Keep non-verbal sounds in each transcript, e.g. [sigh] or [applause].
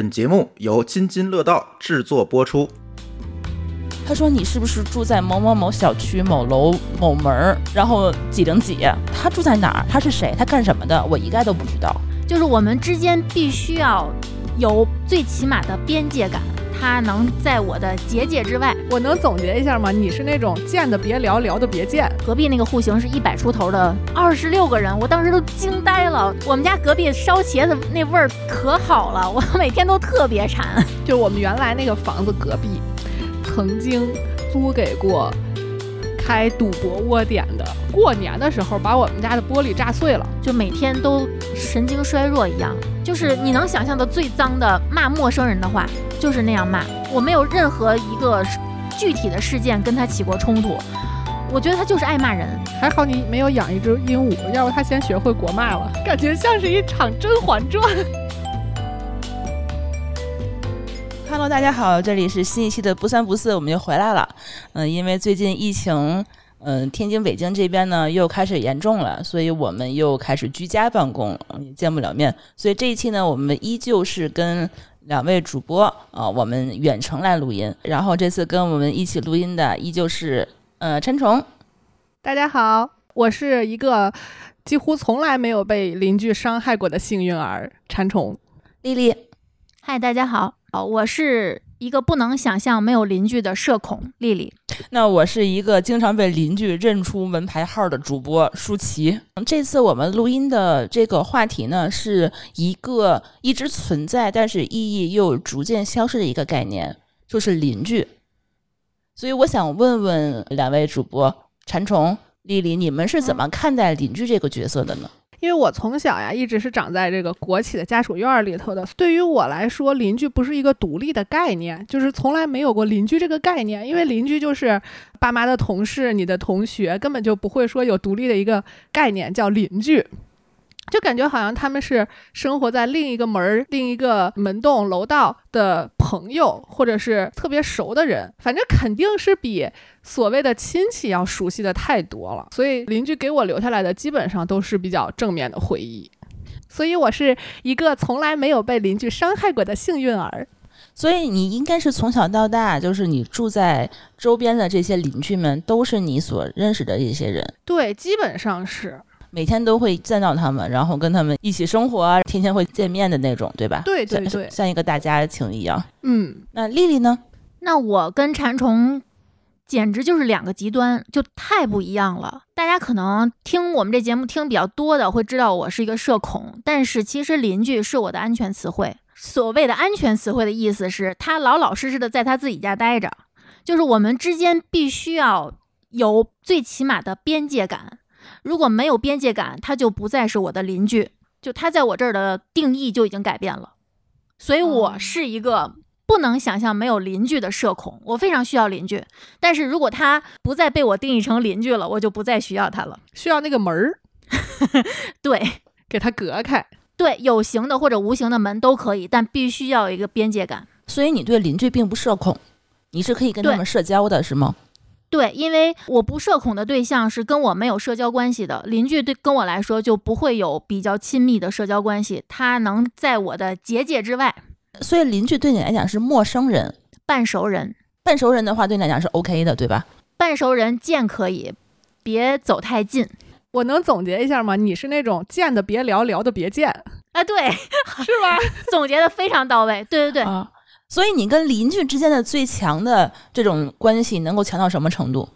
本节目由津津乐道制作播出。他说：“你是不是住在某某某小区某楼某门儿，然后几零几？他住在哪儿？他是谁？他干什么的？我一概都不知道。就是我们之间必须要有最起码的边界感，他能在我的结界之外。我能总结一下吗？你是那种见的别聊，聊的别见。隔壁那个户型是一百出头的，二十六个人，我当时都惊呆了。我们家隔壁烧茄子那味儿可好了，我每天都特别馋。就我们原来那个房子隔壁。”曾经租给过开赌博窝点的，过年的时候把我们家的玻璃炸碎了，就每天都神经衰弱一样。就是你能想象的最脏的骂陌生人的话，就是那样骂。我没有任何一个具体的事件跟他起过冲突，我觉得他就是爱骂人。还好你没有养一只鹦鹉，要不他先学会国骂了，感觉像是一场《甄嬛传》。Hello，大家好，这里是新一期的不三不四，我们又回来了。嗯，因为最近疫情，嗯，天津、北京这边呢又开始严重了，所以我们又开始居家办公，也见不了面。所以这一期呢，我们依旧是跟两位主播啊，我们远程来录音。然后这次跟我们一起录音的依旧是呃陈虫。大家好，我是一个几乎从来没有被邻居伤害过的幸运儿，馋虫。丽丽，嗨，大家好。哦，我是一个不能想象没有邻居的社恐丽丽。那我是一个经常被邻居认出门牌号的主播舒淇。这次我们录音的这个话题呢，是一个一直存在但是意义又逐渐消失的一个概念，就是邻居。所以我想问问两位主播馋虫、丽丽，你们是怎么看待邻居这个角色的呢？因为我从小呀，一直是长在这个国企的家属院里头的。对于我来说，邻居不是一个独立的概念，就是从来没有过邻居这个概念。因为邻居就是爸妈的同事、你的同学，根本就不会说有独立的一个概念叫邻居。就感觉好像他们是生活在另一个门儿、另一个门洞、楼道的朋友，或者是特别熟的人，反正肯定是比所谓的亲戚要熟悉的太多了。所以邻居给我留下来的基本上都是比较正面的回忆。所以我是一个从来没有被邻居伤害过的幸运儿。所以你应该是从小到大，就是你住在周边的这些邻居们，都是你所认识的一些人。对，基本上是。每天都会见到他们，然后跟他们一起生活，天天会见面的那种，对吧？对对对，像一个大家庭一样。嗯，那丽丽呢？那我跟馋虫简直就是两个极端，就太不一样了。大家可能听我们这节目听比较多的，会知道我是一个社恐，但是其实邻居是我的安全词汇。所谓的安全词汇的意思是，他老老实实的在他自己家待着，就是我们之间必须要有最起码的边界感。如果没有边界感，他就不再是我的邻居，就他在我这儿的定义就已经改变了。所以我是一个不能想象没有邻居的社恐，我非常需要邻居。但是如果他不再被我定义成邻居了，我就不再需要他了。需要那个门儿，[laughs] 对，给他隔开。对，有形的或者无形的门都可以，但必须要有一个边界感。所以你对邻居并不社恐，你是可以跟他们社交的，是吗？对，因为我不社恐的对象是跟我没有社交关系的邻居，对跟我来说就不会有比较亲密的社交关系，他能在我的结界之外。所以邻居对你来讲是陌生人，半熟人。半熟人的话对你来讲是 OK 的，对吧？半熟人见可以，别走太近。我能总结一下吗？你是那种见的别聊，聊的别见。啊，对，[laughs] 是吧？[laughs] 总结的非常到位。对对对。所以你跟邻居之间的最强的这种关系能够强到什么程度？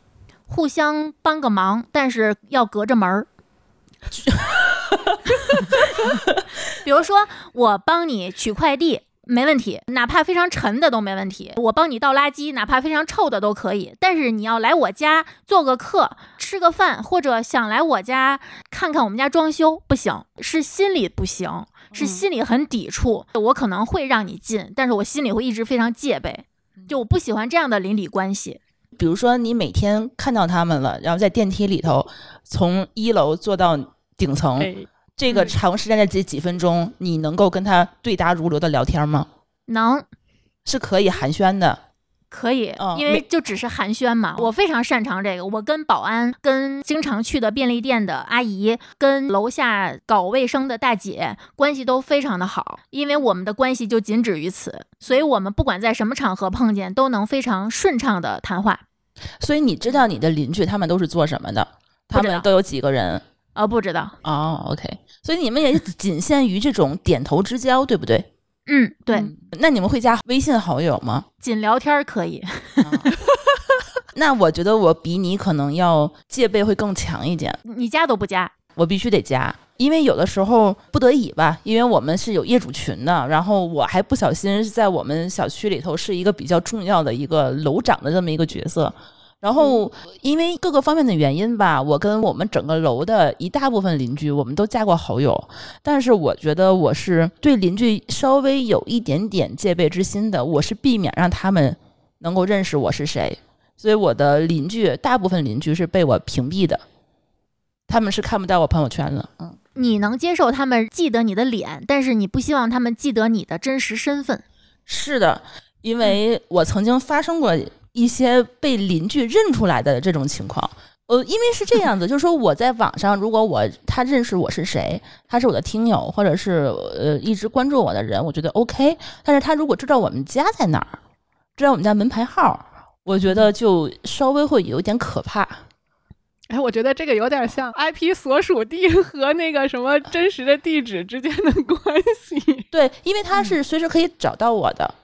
互相帮个忙，但是要隔着门儿。[laughs] 比如说，我帮你取快递没问题，哪怕非常沉的都没问题；我帮你倒垃圾，哪怕非常臭的都可以。但是你要来我家做个客、吃个饭，或者想来我家看看我们家装修，不行，是心里不行。是心里很抵触，我可能会让你进，但是我心里会一直非常戒备，就我不喜欢这样的邻里关系。比如说，你每天看到他们了，然后在电梯里头从一楼坐到顶层，这个长时间的这几分钟，你能够跟他对答如流的聊天吗？能，是可以寒暄的。可以，嗯因为就只是寒暄嘛。我非常擅长这个，我跟保安、跟经常去的便利店的阿姨、跟楼下搞卫生的大姐关系都非常的好，因为我们的关系就仅止于此，所以我们不管在什么场合碰见，都能非常顺畅的谈话。所以你知道你的邻居他们都是做什么的？他们都有几个人？哦，不知道，哦，OK，所以你们也仅限于这种点头之交，对不对？嗯，对，嗯那你们会加微信好友吗？仅聊天可以。[laughs] 那我觉得我比你可能要戒备会更强一点，你加都不加，我必须得加，因为有的时候不得已吧，因为我们是有业主群的，然后我还不小心在我们小区里头是一个比较重要的一个楼长的这么一个角色。然后，因为各个方面的原因吧，我跟我们整个楼的一大部分邻居，我们都加过好友。但是，我觉得我是对邻居稍微有一点点戒备之心的，我是避免让他们能够认识我是谁。所以，我的邻居大部分邻居是被我屏蔽的，他们是看不到我朋友圈的。嗯，你能接受他们记得你的脸，但是你不希望他们记得你的真实身份。是的，因为我曾经发生过一些被邻居认出来的这种情况。呃，因为是这样子，[laughs] 就是说我在网上，如果我他认识我是谁，他是我的听友，或者是呃一直关注我的人，我觉得 OK。但是他如果知道我们家在哪儿，知道我们家门牌号，我觉得就稍微会有点可怕。哎，我觉得这个有点像 IP 所属地和那个什么真实的地址之间的关系。[laughs] 对，因为他是随时可以找到我的，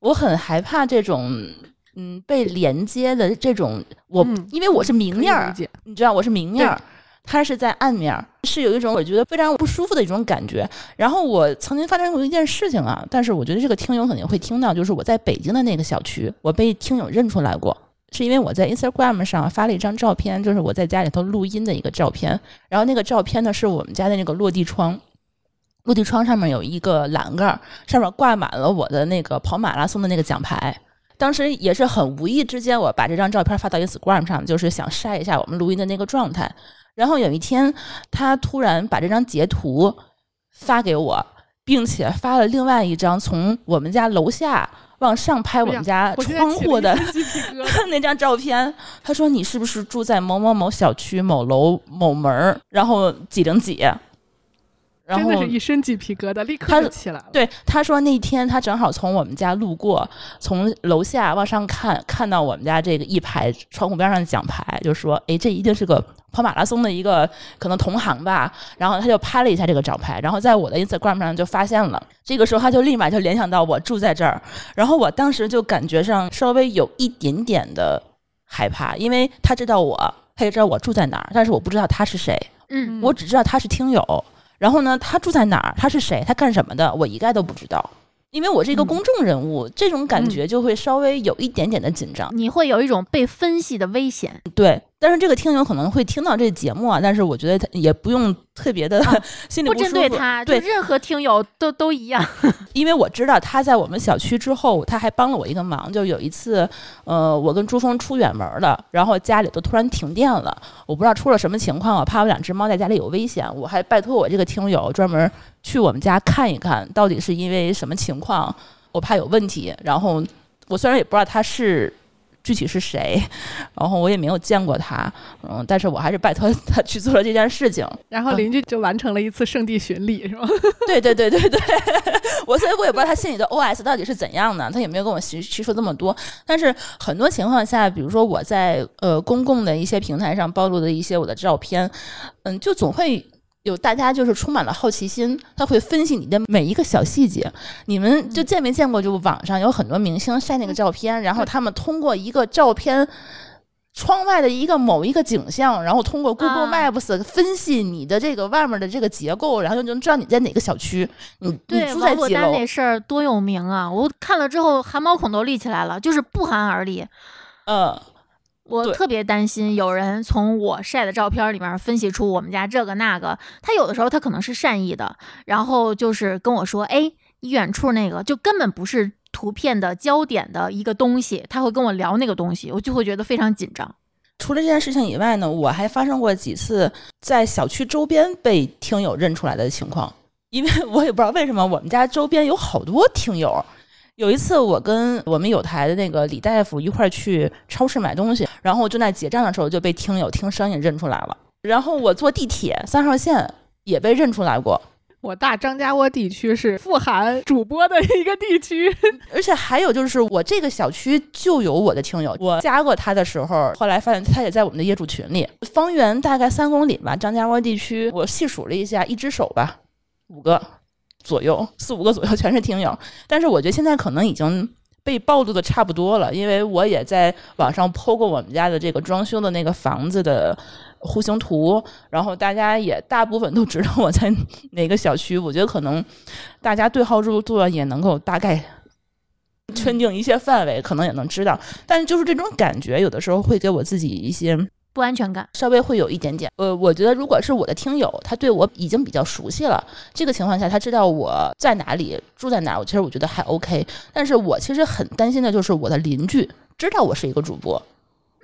我很害怕这种嗯被连接的这种我，嗯因为我是明面儿你知道我是明面儿，他是在暗面儿，是有一种我觉得非常不舒服的一种感觉。然后我曾经发生过一件事情啊，但是我觉得这个听友肯定会听到，就是我在北京的那个小区，我被听友认出来过。是因为我在 Instagram 上发了一张照片，就是我在家里头录音的一个照片。然后那个照片呢，是我们家的那个落地窗，落地窗上面有一个栏杆，上面挂满了我的那个跑马拉松的那个奖牌。当时也是很无意之间，我把这张照片发到 Instagram 上，就是想晒一下我们录音的那个状态。然后有一天，他突然把这张截图发给我，并且发了另外一张从我们家楼下往上拍我们家窗户的。[laughs] 那张照片，他说你是不是住在某某某小区某楼某门儿，然后几零几？然后真的是一身鸡皮疙瘩，立刻起来了。对他说那天他正好从我们家路过，从楼下往上看，看到我们家这个一排窗户边上的奖牌，就说：“哎，这一定是个跑马拉松的一个可能同行吧。”然后他就拍了一下这个奖牌，然后在我的 Instagram 上就发现了。这个时候他就立马就联想到我住在这儿，然后我当时就感觉上稍微有一点点的害怕，因为他知道我，他也知道我住在哪儿，但是我不知道他是谁。嗯，我只知道他是听友，然后呢，他住在哪儿，他是谁，他干什么的，我一概都不知道。因为我是一个嗯公众人物，这种感觉就会稍微有一点点的紧张。你会有一种被分析的危险。对，但是这个听友可能会听到这节目啊，但是我觉得他也不用特别的、啊心里不针。对他，对任何听友都都一样。[laughs] 因为我知道他在我们小区之后，他还帮了我一个忙，就有一次，呃，我跟朱峰出远门了，然后家里都突然停电了，我不知道出了什么情况，我怕我两只猫在家里有危险，我还拜托我这个听友专门去我们家看一看，到底是因为什么情况，我怕有问题。然后我虽然也不知道他是。具体是谁，[laughs] 然后我也没有见过他，嗯，但是我还是拜托 [laughs] 他去做了这件事情。然后邻居就完成了一次圣地巡礼，是吗？对对对对对，[laughs] 我所以我也不知道他心里的 OS 到底是怎样的，他也没有跟我叙叙述这么多。但是很多情况下，比如说我在呃公共的一些平台上暴露的一些我的照片，嗯，就总会。有大家就是充满了好奇心，他会分析你的每一个小细节。你们就见没见过？就网上有很多明星晒那个照片，然后他们通过一个照片窗外的一个某一个景象，然后通过 Google 啊 Maps 分析你的这个外面的这个结构，然后就能知道你在哪个小区，你你对，住在几楼。王珞丹那事儿多有名啊！我看了之后汗毛孔都立起来了，就是不寒而栗。嗯，对我特别担心有人从我晒的照片里面分析出我们家这个那个，他有的时候他可能是善意的，然后就是跟我说，哎，你远处那个就根本不是图片的焦点的一个东西，他会跟我聊那个东西，我就会觉得非常紧张。除了这件事情以外呢，我还发生过几次在小区周边被听友认出来的情况，因为 [laughs] 我也不知道为什么我们家周边有好多听友。有一次，我跟我们有台的那个李大夫一块儿去超市买东西，然后就在结账的时候就被听友听声音认出来了。然后我坐地铁三号线也被认出来过，我大张家窝地区是富含主播的一个地区，而且还有就是我这个小区就有我的听友，我加过他的时候，后来发现他也在我们的业主群里，方圆大概三公里吧，张家窝地区，我细数了一下，一只手吧，五个。左右四五个左右 [laughs] 全是听友，但是我觉得现在可能已经被暴露的差不多了，因为我也在网上剖过我们家的这个装修的那个房子的户型图，然后大家也大部分都知道我在哪个小区。我觉得可能大家对号入座也能够大概圈定一些范围，可能也能知道。但是就是这种感觉，有的时候会给我自己一些。不安全感。稍微会有一点点，呃，我觉得如果是我的听友，他对我已经比较熟悉了，这个情况下他知道我在哪里住在哪，我其实我觉得还 OK。但是我其实很担心的就是我的邻居知道我是一个主播，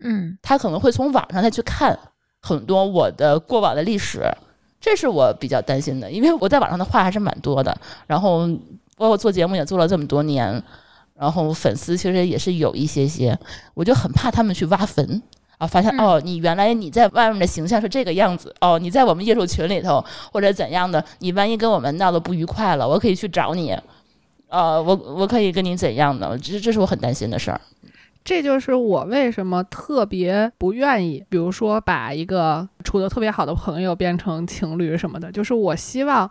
嗯，他可能会从网上再去看很多我的过往的历史，这是我比较担心的，因为我在网上的话还是蛮多的，然后包括做节目也做了这么多年，然后粉丝其实也是有一些些，我就很怕他们去挖坟。啊！发现哦，你原来你在外面的形象是这个样子哦，你在我们业主群里头或者怎样的，你万一跟我们闹得不愉快了，我可以去找你，呃，我我可以跟你怎样的？这这是我很担心的事儿。这就是我为什么特别不愿意，比如说把一个处的特别好的朋友变成情侣什么的，就是我希望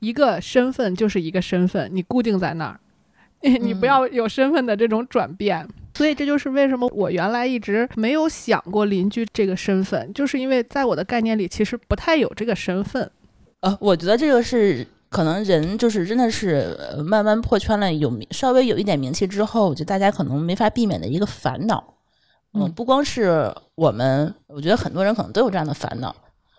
一个身份就是一个身份，你固定在那儿，[laughs] 你不要有身份的这种转变。所以这就是为什么我原来一直没有想过邻居这个身份，就是因为在我的概念里其实不太有这个身份。呃，我觉得这个是可能人就是真的是慢慢破圈了，有稍微有一点名气之后，我觉得大家可能没法避免的一个烦恼。嗯，不光是我们，我觉得很多人可能都有这样的烦恼。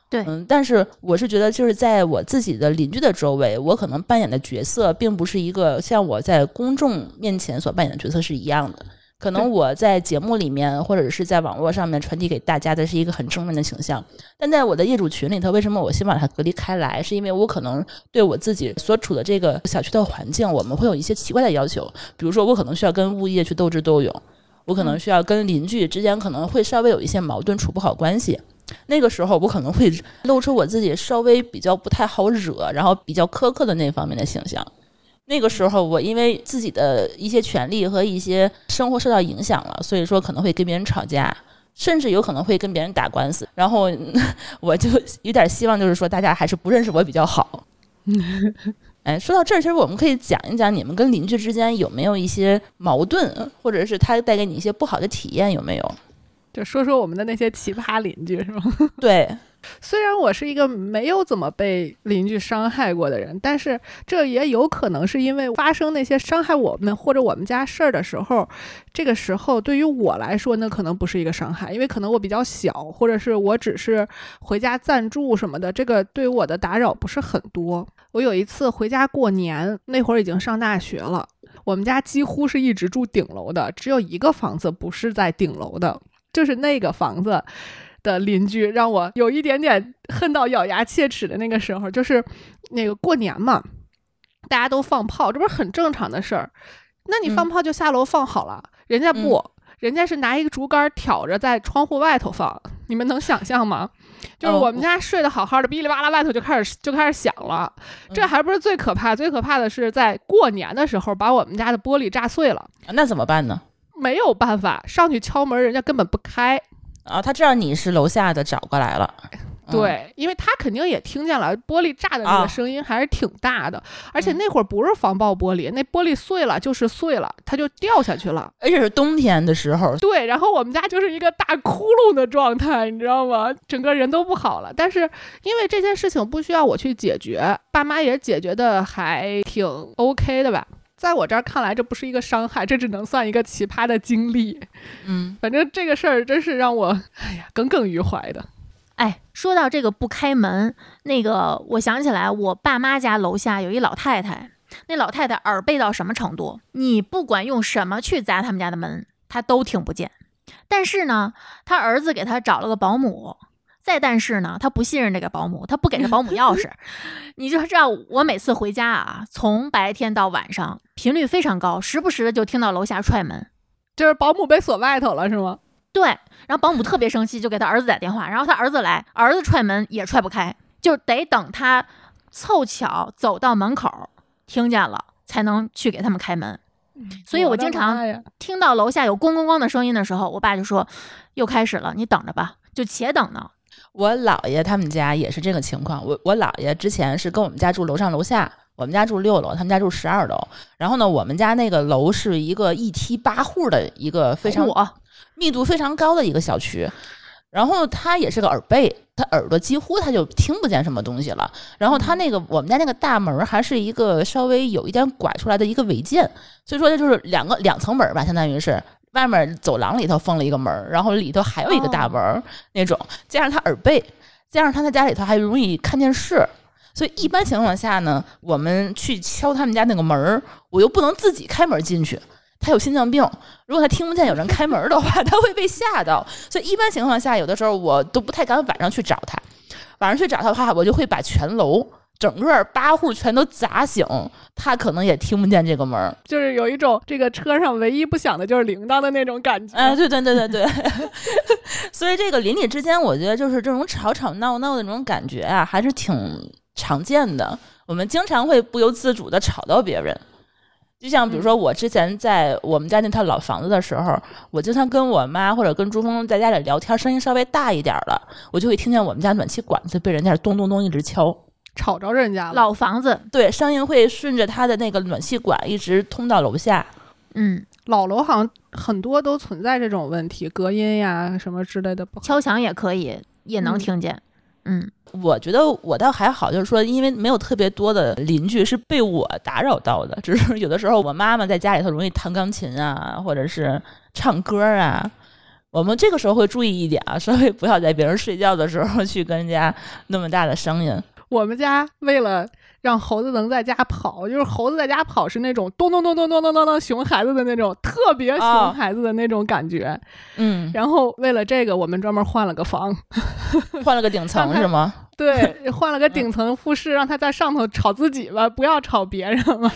对，嗯，但是我是觉得就是在我自己的邻居的周围，我可能扮演的角色并不是一个像我在公众面前所扮演的角色是一样的。可能我在节目里面或者是在网络上面传递给大家的是一个很正面的形象，但在我的业主群里头，为什么我先把它隔离开来？是因为我可能对我自己所处的这个小区的环境，我们会有一些奇怪的要求，比如说我可能需要跟物业去斗智斗勇，我可能需要跟邻居之间可能会稍微有一些矛盾，处不好关系。那个时候，我可能会露出我自己稍微比较不太好惹，然后比较苛刻的那方面的形象。那个时候，我因为自己的一些权利和一些生活受到影响了，所以说可能会跟别人吵架，甚至有可能会跟别人打官司。然后 [laughs] 我就有点希望，就是说大家还是不认识我比较好。[laughs] 哎，说到这儿，其实我们可以讲一讲你们跟邻居之间有没有一些矛盾，或者是他带给你一些不好的体验，有没有？就说说我们的那些奇葩邻居，是吗？[laughs] 对。虽然我是一个没有怎么被邻居伤害过的人，但是这也有可能是因为发生那些伤害我们或者我们家事儿的时候，这个时候对于我来说，那可能不是一个伤害，因为可能我比较小，或者是我只是回家暂住什么的，这个对我的打扰不是很多。我有一次回家过年，那会儿已经上大学了，我们家几乎是一直住顶楼的，只有一个房子不是在顶楼的，就是那个房子。的邻居让我有一点点恨到咬牙切齿的那个时候，就是那个过年嘛，大家都放炮，这不是很正常的事儿。那你放炮就下楼放好了，人家不，人家是拿一个竹竿挑着在窗户外头放。你们能想象吗？[laughs] 就是我们家睡得好好的，哔哩吧啦外头就开始就开始响了。这还不是最可怕，最可怕的是在过年的时候把我们家的玻璃炸碎了。那怎么办呢？没有办法，上去敲门，人家根本不开。啊，他知道你是楼下的，找过来了。对，因为他肯定也听见了玻璃炸的那个声音，还是挺大的。而且那会儿不是防爆玻璃，那玻璃碎了就是碎了，它就掉下去了。而且是冬天的时候。对，然后我们家就是一个大窟窿的状态，你知道吗？整个人都不好了。但是因为这件事情不需要我去解决，爸妈也解决的还挺 OK 的吧。在我这儿看来，这不是一个伤害，这只能算一个奇葩的经历。嗯，反正这个事儿真是让我哎呀耿耿于怀的。哎，说到这个不开门，那个我想起来，我爸妈家楼下有一老太太，那老太太耳背到什么程度？你不管用什么去砸他们家的门，她都听不见。但是呢，他儿子给他找了个保姆。再但是呢，他不信任这个保姆，他不给他保姆钥匙。[laughs] 你就知道，我每次回家啊，从白天到晚上，频率非常高，时不时的就听到楼下踹门。就是保姆被锁外头了是吗？对，然后保姆特别生气，就给他儿子打电话，然后他儿子来，儿子踹门也踹不开，就得等他凑巧走到门口，听见了才能去给他们开门。所以我经常听到楼下有咣咣咣的声音的时候，我爸就说又开始了，你等着吧，就且等呢。我姥爷他们家也是这个情况。我我姥爷之前是跟我们家住楼上楼下，我们家住六楼，他们家住十二楼。然后呢，我们家那个楼是一个一梯八户的一个非常我密度非常高的一个小区。然后他也是个耳背，他耳朵几乎他就听不见什么东西了。然后他那个我们家那个大门儿还是一个稍微有一点拐出来的一个违建，所以说就是两个两层门儿吧，相当于是外面走廊里头封了一个门，然后里头还有一个大门儿那种，加上他耳背，加上他在家里头还容易看电视。所以一般情况下呢，我们去敲他们家那个门儿，我又不能自己开门进去，他有心脏病，如果他听不见有人开门的话，[laughs] 他会被吓到。所以一般情况下，有的时候我都不太敢晚上去找他。晚上去找他的话，我就会把全楼整个八户全都砸醒，他可能也听不见这个门儿。就是有一种这个车上唯一不响的就是铃铛的那种感觉。哎，对对对对对，[laughs] 所以这个邻里之间，我觉得就是这种吵吵闹闹的那种感觉啊，还是挺常见的。我们经常会不由自主的吵到别人。就像比如说，我之前在我们家那套老房子的时候，我经常跟我妈或者跟朱峰在家里聊天，声音稍微大一点儿了，我就会听见我们家暖气管子被人家咚咚咚一直敲。吵着人家了。老房子，对，声音会顺着他的那个暖气管一直通到楼下。嗯，老楼好像很多都存在这种问题，隔音呀什么之类的不好。敲墙也可以，也能嗯听见。嗯，我觉得我倒还好，就是说，因为没有特别多的邻居是被我打扰到的，只是有的时候我妈妈在家里头容易弹钢琴啊，或者是唱歌啊。我们这个时候会注意一点啊，稍微不要在别人睡觉的时候去跟人家那么大的声音。我们家为了让猴子能在家跑，就是猴子在家跑是那种咚咚咚咚咚咚咚咚熊孩子的那种特别哦熊孩子的那种感觉。嗯，然后为了这个，我们专门换了个房，换了个顶层是吗？对，换了个顶层复式，让他在上头吵自己吧，不要吵别人了。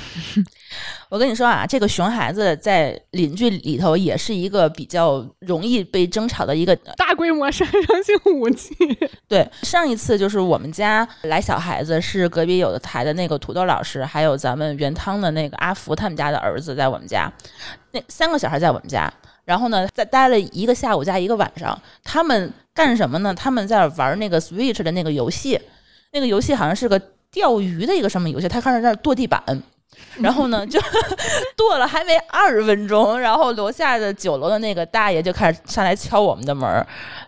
我跟你说啊，这个熊孩子在邻居里头也是一个比较容易被争吵的一个大规模杀伤性武器。对，上一次就是我们家来小孩子，是隔壁有的台的那个土豆老师，还有咱们原汤的那个阿福他们家的儿子在我们家，那三个小孩在我们家，然后呢，在待了一个下午加一个晚上，他们干什么呢？他们在玩那个 Switch 的那个游戏，那个游戏好像是个钓鱼的一个什么游戏，他开始在那儿跺地板。然后呢，就 [laughs] 剁了还没二十分钟，然后楼下的九楼的那个大爷就开始上来敲我们的门，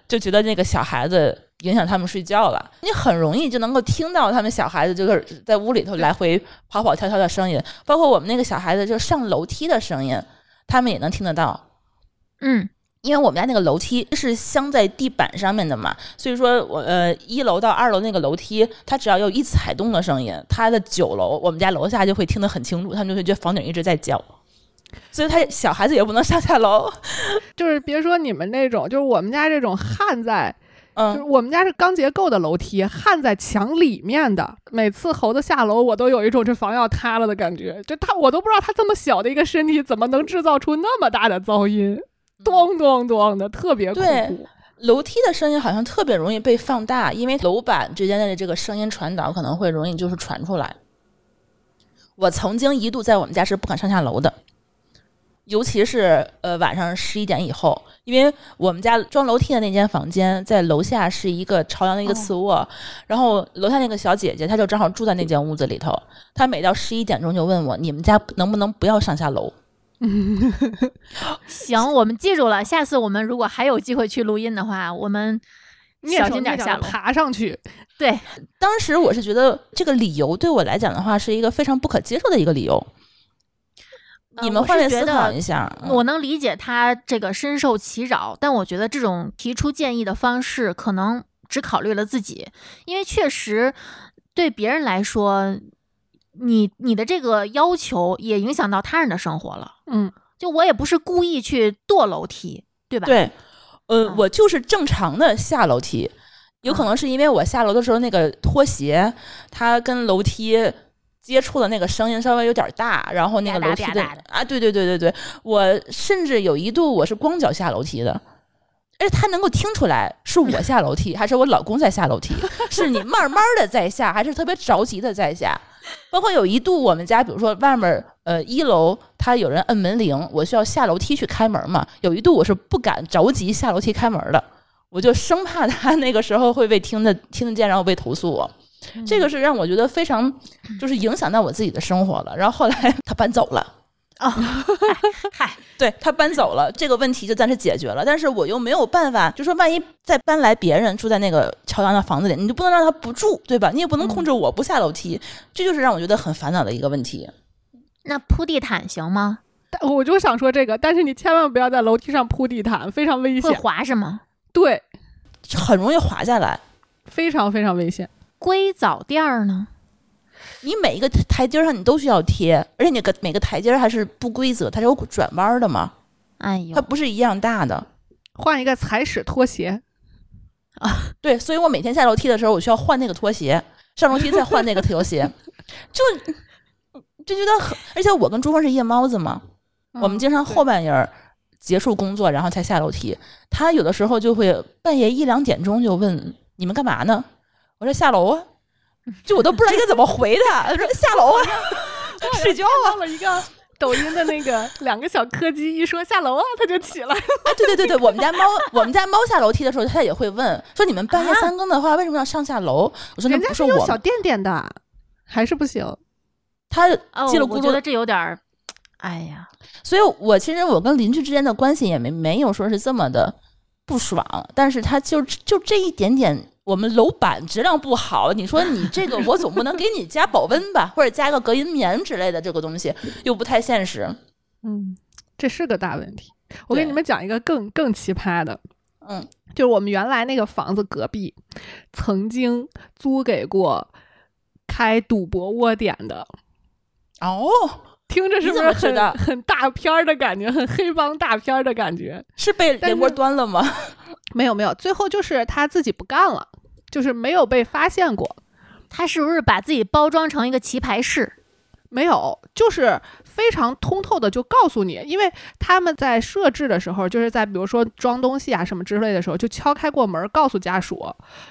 就觉得那个小孩子影响他们睡觉了。你很容易就能够听到他们小孩子就是在屋里头来回跑跑跳跳的声音，包括我们那个小孩子就上楼梯的声音，他们也能听得到。嗯，因为我们家那个楼梯是镶在地板上面的嘛，所以说我呃一楼到二楼那个楼梯，它只要有一踩动的声音，它的九楼我们家楼下就会听得很清楚，他们就会觉得房顶一直在叫，所以他小孩子也不能上下楼。[laughs] 就是别说你们那种，就是我们家这种焊在，就是嗯，我们家是钢结构的楼梯，焊在墙里面的。每次猴子下楼，我都有一种这房要塌了的感觉。就他，我都不知道他这么小的一个身体，怎么能制造出那么大的噪音，咚咚咚的，特别恐对怖。楼梯的声音好像特别容易被放大，因为楼板之间的这个声音传导可能会容易就是传出来。我曾经一度在我们家是不敢上下楼的，尤其是呃晚上十一点以后，因为我们家装楼梯的那间房间在楼下是一个朝阳的一个次卧，然后楼下那个小姐姐她就正好住在那间屋子里头，她每到十一点钟就问我：“你们家能不能不要上下楼？” [laughs] 行，我们记住了。下次我们如果还有机会去录音的话，我们小心点下楼。爬上去，对，当时我是觉得这个理由对我来讲的话是一个非常不可接受的一个理由。呃你们换位思考一下，嗯我能理解他这个深受其扰，但我觉得这种提出建议的方式可能只考虑了自己，因为确实对别人来说，你你的这个要求也影响到他人的生活了。嗯，就我也不是故意去跺楼梯，对吧？，对，呃，嗯我就是正常的下楼梯。有可能是因为我下楼的时候那个拖鞋，它跟楼梯接触的那个声音稍微有点大，然后那个楼梯的啊，对对对对对，我甚至有一度我是光脚下楼梯的。而且他能够听出来是我下楼梯，还是我老公在下楼梯，是你慢慢的在下，还是特别着急的在下。包括有一度我们家，比如说外面呃一楼他有人摁门铃，我需要下楼梯去开门嘛。有一度我是不敢着急下楼梯开门的，我就生怕他 [laughs] 那个时候会被听得听得见，然后被投诉我。这个是让我觉得非常就是影响到我自己的生活了。然后后来他搬走了。嗨，对他搬走了，这个问题就暂时解决了。但是我又没有办法，就说万一再搬来别人住在那个朝阳的房子里，你就不能让他不住，对吧？你也不能控制我不下楼梯，这就是让我觉得很烦恼的一个问题。那铺地毯行吗？但我就想说这个，但是你千万不要在楼梯上铺地毯，非常危险会险。滑是吗？对，很容易滑下来。非常非常危险。硅藻垫儿呢？你每一个台阶上你都需要贴，而且你个每个台阶还是不规则，它是有转弯的嘛，哎呦它，不是一样大的。换一个踩屎拖鞋啊，[laughs] 对，所以我每天下楼梯的时候，我需要换那个拖鞋，上楼梯再换那个拖鞋，[laughs] 就就觉得很，而且我跟朱峰是夜猫子嘛，我们嗯经常后半夜儿结束工作，然后才下楼梯。他有的时候就会半夜一两点钟就问你们干嘛呢？我说下楼啊，[laughs] 就我都不知道应该怎么回他。[laughs] 他说下楼啊，[laughs] 睡觉啊。到了一个抖音的那个两个小柯基，一说下楼啊，他就起来。哎，对对对对，我们家猫，我们家猫下楼梯的时候，它也会问说你们半夜三更的话，为什么要上下楼？我说那不是我小垫垫的，还是不行。它哦，叽里咕噜我觉得这有点儿，哎呀，所以我其实我跟邻居之间的关系也没没有说是这么的不爽，但是他就就这一点点，我们楼板质量不好，你说你这个 [laughs] 我总不能给你加保温吧，或者加个隔音棉之类的，这个东西又不太现实。嗯，这是个大问题。我给你们讲一个更更奇葩的，嗯，就是我们原来那个房子隔壁，曾经租给过开赌博窝点的。哦，听着是不是很很大片儿的感觉，很黑帮大片儿的感觉？是被但连锅端了吗？没有没有，最后就是他自己不干了，就是没有被发现过。他是不是把自己包装成一个棋牌室？没有，就是非常通透的就告诉你，因为他们在设置的时候，就是在比如说装东西啊什么之类的时候，就敲开过门，告诉家属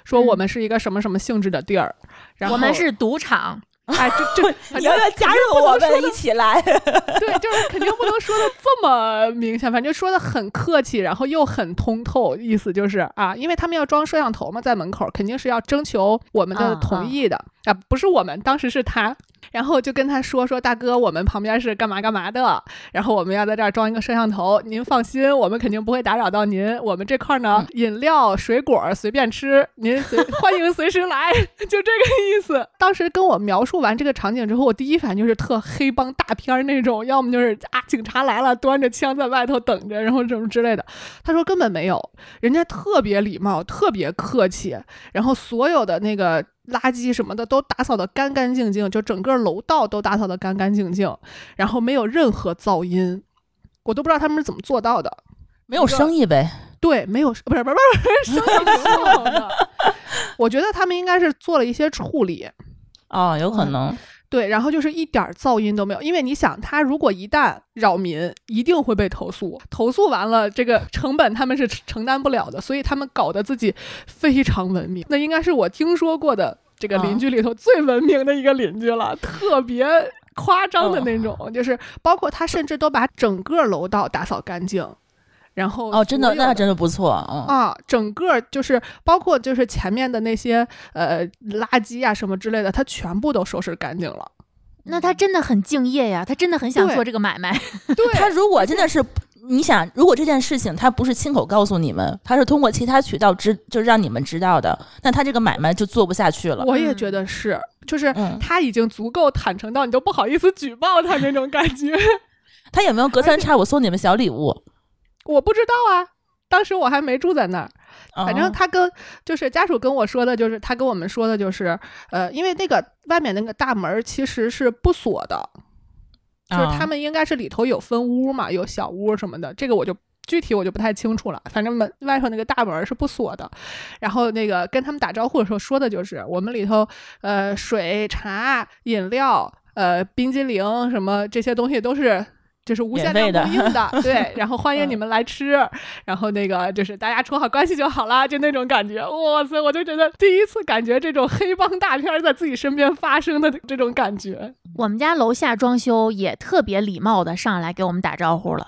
说嗯我们是一个什么什么性质的地儿，然后我们是赌场，[laughs] 哎，就就 [laughs] 你要加入我们一起来？[laughs] 对，就是肯定不能说的这么明显，反正说的很客气，然后又很通透，意思就是啊，因为他们要装摄像头嘛，在门口肯定是要征求我们的嗯同意的啊不是我们，当时是他。然后就跟他说说大哥，我们旁边是干嘛干嘛的，然后我们要在这儿装一个摄像头，您放心，我们肯定不会打扰到您。我们这块儿呢，饮料、水果随便吃，您随 [laughs] 欢迎随时来，就这个意思。当时跟我描述完这个场景之后，我第一反应就是特黑帮大片儿那种，要么就是啊警察来了，端着枪在外头等着，然后什么之类的。他说根本没有，人家特别礼貌，特别客气，然后所有的那个垃圾什么的都打扫得干干净净，就整个楼道都打扫得干干净净，然后没有任何噪音，我都不知道他们是怎么做到的。没有生意呗。对，没有，不是不是不是，生意挺好的。[laughs] 我觉得他们应该是做了一些处理，哦，有可嗯能。对，然后就是一点儿噪音都没有，因为你想，他如果一旦扰民，一定会被投诉，投诉完了，这个成本他们是承担不了的，所以他们搞得自己非常文明，那应该是我听说过的这个邻居里头最文明的一个邻居了，特别夸张的那种，就是包括他甚至都把整个楼道打扫干净，然后哦，真的，那真的不错。嗯，啊，整个就是包括就是前面的那些呃垃圾啊什么之类的，他全部都收拾干净了。那他真的很敬业呀，他真的很想做这个买卖。[laughs] 对，他如果真的是，你想，如果这件事情他不是亲口告诉你们，他是通过其他渠道知，就让你们知道的，那他这个买卖就做不下去了。我也觉得是，就是嗯他已经足够坦诚到你都不好意思举报他那种感觉。[laughs] 他有没有隔三差五送你们小礼物？我不知道啊，当时我还没住在那儿。反正哦他跟就是家属跟我说的，就是他跟我们说的，就是呃，因为那个外面那个大门其实是不锁的，就是啊他们应该是里头有分屋嘛，有小屋什么的，这个我就具体我就不太清楚了。反正门外头那个大门是不锁的，然后那个跟他们打招呼的时候说的就是我们里头呃水、茶、饮料、呃冰激凌什么这些东西都是。就是无限量供应的，[laughs] 对，然后欢迎你们来吃，然后那个就是大家处好关系就好啦，就那种感觉，哇塞，我就觉得第一次感觉这种黑帮大片在自己身边发生的这种感觉。我们家楼下装修也特别礼貌的上来给我们打招呼了，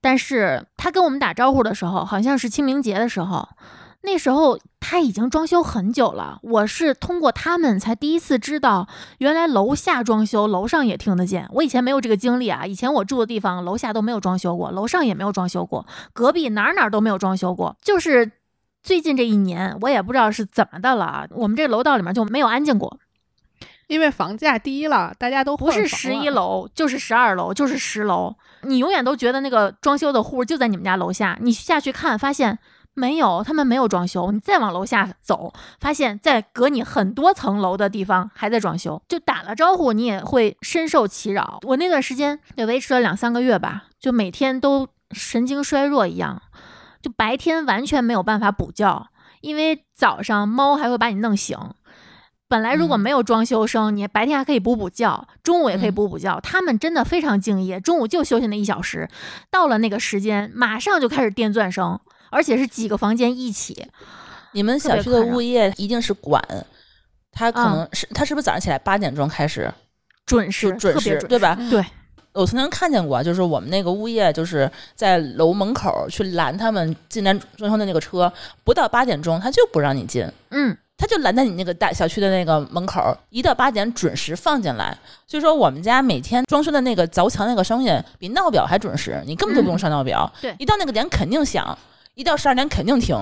但是他跟我们打招呼的时候，好像是清明节的时候。那时候他已经装修很久了，我是通过他们才第一次知道，原来楼下装修，楼上也听得见。我以前没有这个经历啊，以前我住的地方楼下都没有装修过，楼上也没有装修过，隔壁哪哪都没有装修过。就是最近这一年，我也不知道是怎么的了，我们这楼道里面就没有安静过，因为房价低了，大家都不是十一楼就是十二楼就是十楼，你永远都觉得那个装修的户就在你们家楼下，你下去看发现。没有，他们没有装修。你再往楼下走，发现，在隔你很多层楼的地方还在装修。就打了招呼，你也会深受其扰。我那段时间也维持了两三个月吧，就每天都神经衰弱一样，就白天完全没有办法补觉，因为早上猫还会把你弄醒。本来如果没有装修声，你白天还可以补补觉，中午也可以补补觉。他们真的非常敬业，中午就休息那一小时，到了那个时间，马上就开始电钻声。而且是几个房间一起，你们小区的物业一定是管，他可能是他是不是早上起来八点钟开始？准时准时对吧？对，我曾经看见过，就是我们那个物业就是在楼门口去拦他们进来装修的那个车，不到八点钟他就不让你进，嗯，他就拦在你那个大小区的那个门口，一到八点准时放进来。所以说我们家每天装修的那个凿墙那个声音比闹表还准时，你根本就不用上闹表，对，一到那个点肯定响。一到十二点肯定停，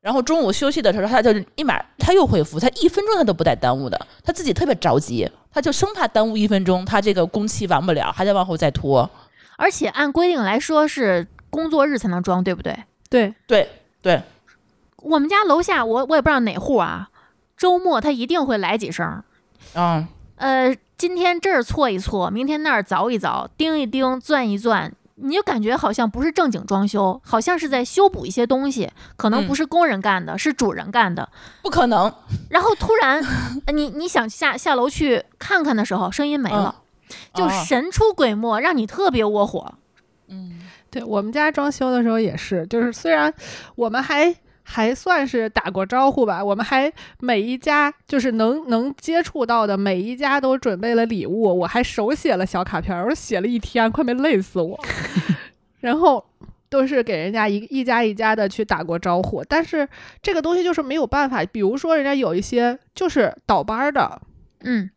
然后中午休息的时候，他就立马他又恢复，他一分钟他都不带耽误的，他自己特别着急，他就生怕耽误一分钟，他这个工期完不了，还得往后再拖。而且按规定来说是工作日才能装，对不对？对对对。我们家楼下我我也不知道哪户啊，周末他一定会来几声。嗯。呃，今天这儿搓一搓，明天那儿凿一凿，钉一钉，钻一钻。你就感觉好像不是正经装修，好像是在修补一些东西，可能不是工人干的，是主人干的，不可能。然后突然，你你想下下楼去看看的时候，声音没了，就神出鬼没，让你特别窝火。嗯，对我们家装修的时候也是，就是虽然我们还。还算是打过招呼吧，我们还每一家就是能能接触到的每一家都准备了礼物，我还手写了小卡片，我写了一天，快没累死我。[laughs] 然后都是给人家一一家一家的去打过招呼，但是这个东西就是没有办法，比如说人家有一些就是倒班的，嗯。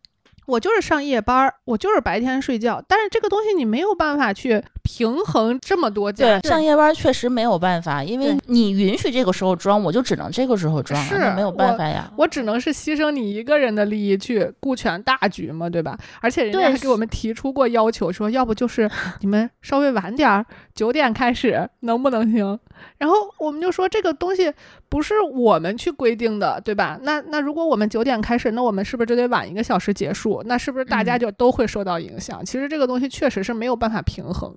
我就是上夜班儿，我就是白天睡觉，但是这个东西你没有办法去平衡这么多家。对，上夜班确实没有办法，因为你允许这个时候装，我就只能这个时候装，是没有办法呀。我只能是牺牲你一个人的利益去顾全大局嘛，对吧？而且人家还给我们提出过要求，说要不就是你们稍微晚点儿，九点开始，能不能行？然后我们就说这个东西不是我们去规定的，对吧？那那如果我们九点开始，那我们是不是就得晚一个小时结束？那是不是大家就都会受到影响？其实这个东西确实是没有办法平衡。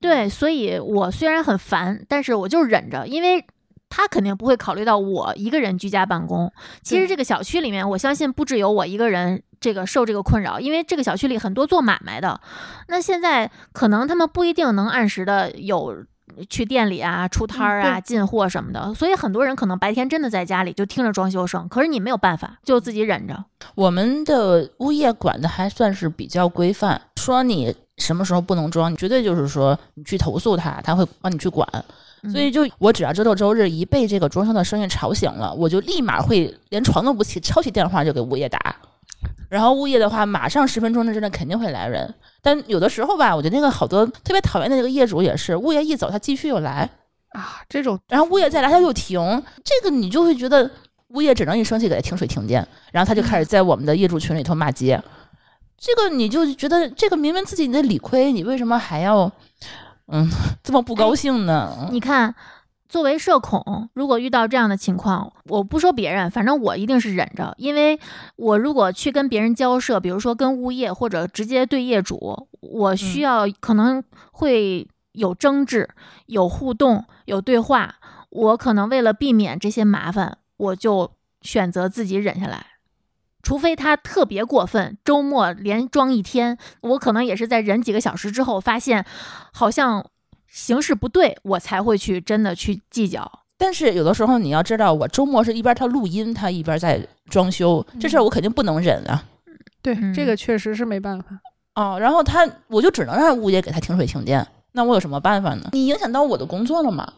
对，所以我虽然很烦，但是我就忍着，因为他肯定不会考虑到我一个人居家办公。其实这个小区里面，我相信不只有我一个人这个受这个困扰，因为这个小区里很多做买卖的，那现在可能他们不一定能按时的有。去店里啊，出摊儿啊，进货什么的，所以很多人可能白天真的在家里就听着装修声，可是你没有办法，就自己忍着。我们的物业管的还算是比较规范，说你什么时候不能装，你绝对就是说你去投诉他，他会帮你去管。所以就我只要周六周日一被这个装修的声音吵醒了，我就立马会连床都不起，抄起电话就给物业打。然后物业的话，马上十分钟之内肯定会来人。但有的时候吧，我觉得那个好多特别讨厌的那个业主也是，物业一走他继续又来啊，这种，然后物业再来他又停，这个你就会觉得物业只能一生气给他停水停电，然后他就开始在我们的业主群里头骂街。这个你就觉得这个明明自己的理亏，你为什么还要嗯 [laughs] 这么不高兴呢？你看。作为社恐，如果遇到这样的情况，我不说别人，反正我一定是忍着，因为我如果去跟别人交涉，比如说跟物业或者直接对业主，我需要可能会有争执、有互动、有对话，我可能为了避免这些麻烦，我就选择自己忍下来。除非他特别过分，周末连装一天，我可能也是在忍几个小时之后，发现好像形式不对，我才会去真的去计较。但是有的时候你要知道，我周末是一边他录音，他一边在装修，这事儿我肯定不能忍啊。对，嗯这个确实是没办法。哦，然后他我就只能让物业给他停水停电，那我有什么办法呢？你影响到我的工作了吗？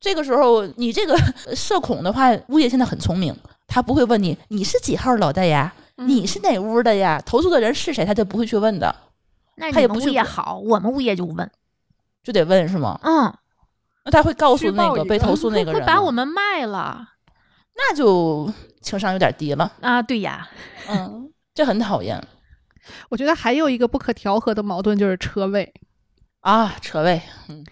这个时候你这个 [laughs] 社恐的话，物业现在很聪明，他不会问你你是几号楼的呀，你是哪屋的呀，投诉的人是谁，他就不会去问的，那你们物他也不去管业好，我们物业就问，就得问是吗？嗯，那他会告诉那个个被投诉那个人会把我们卖了那就情商有点低了，啊！对呀，嗯，这很讨厌我觉得还有一个不可调和的矛盾就是车位，啊，车位，嗯，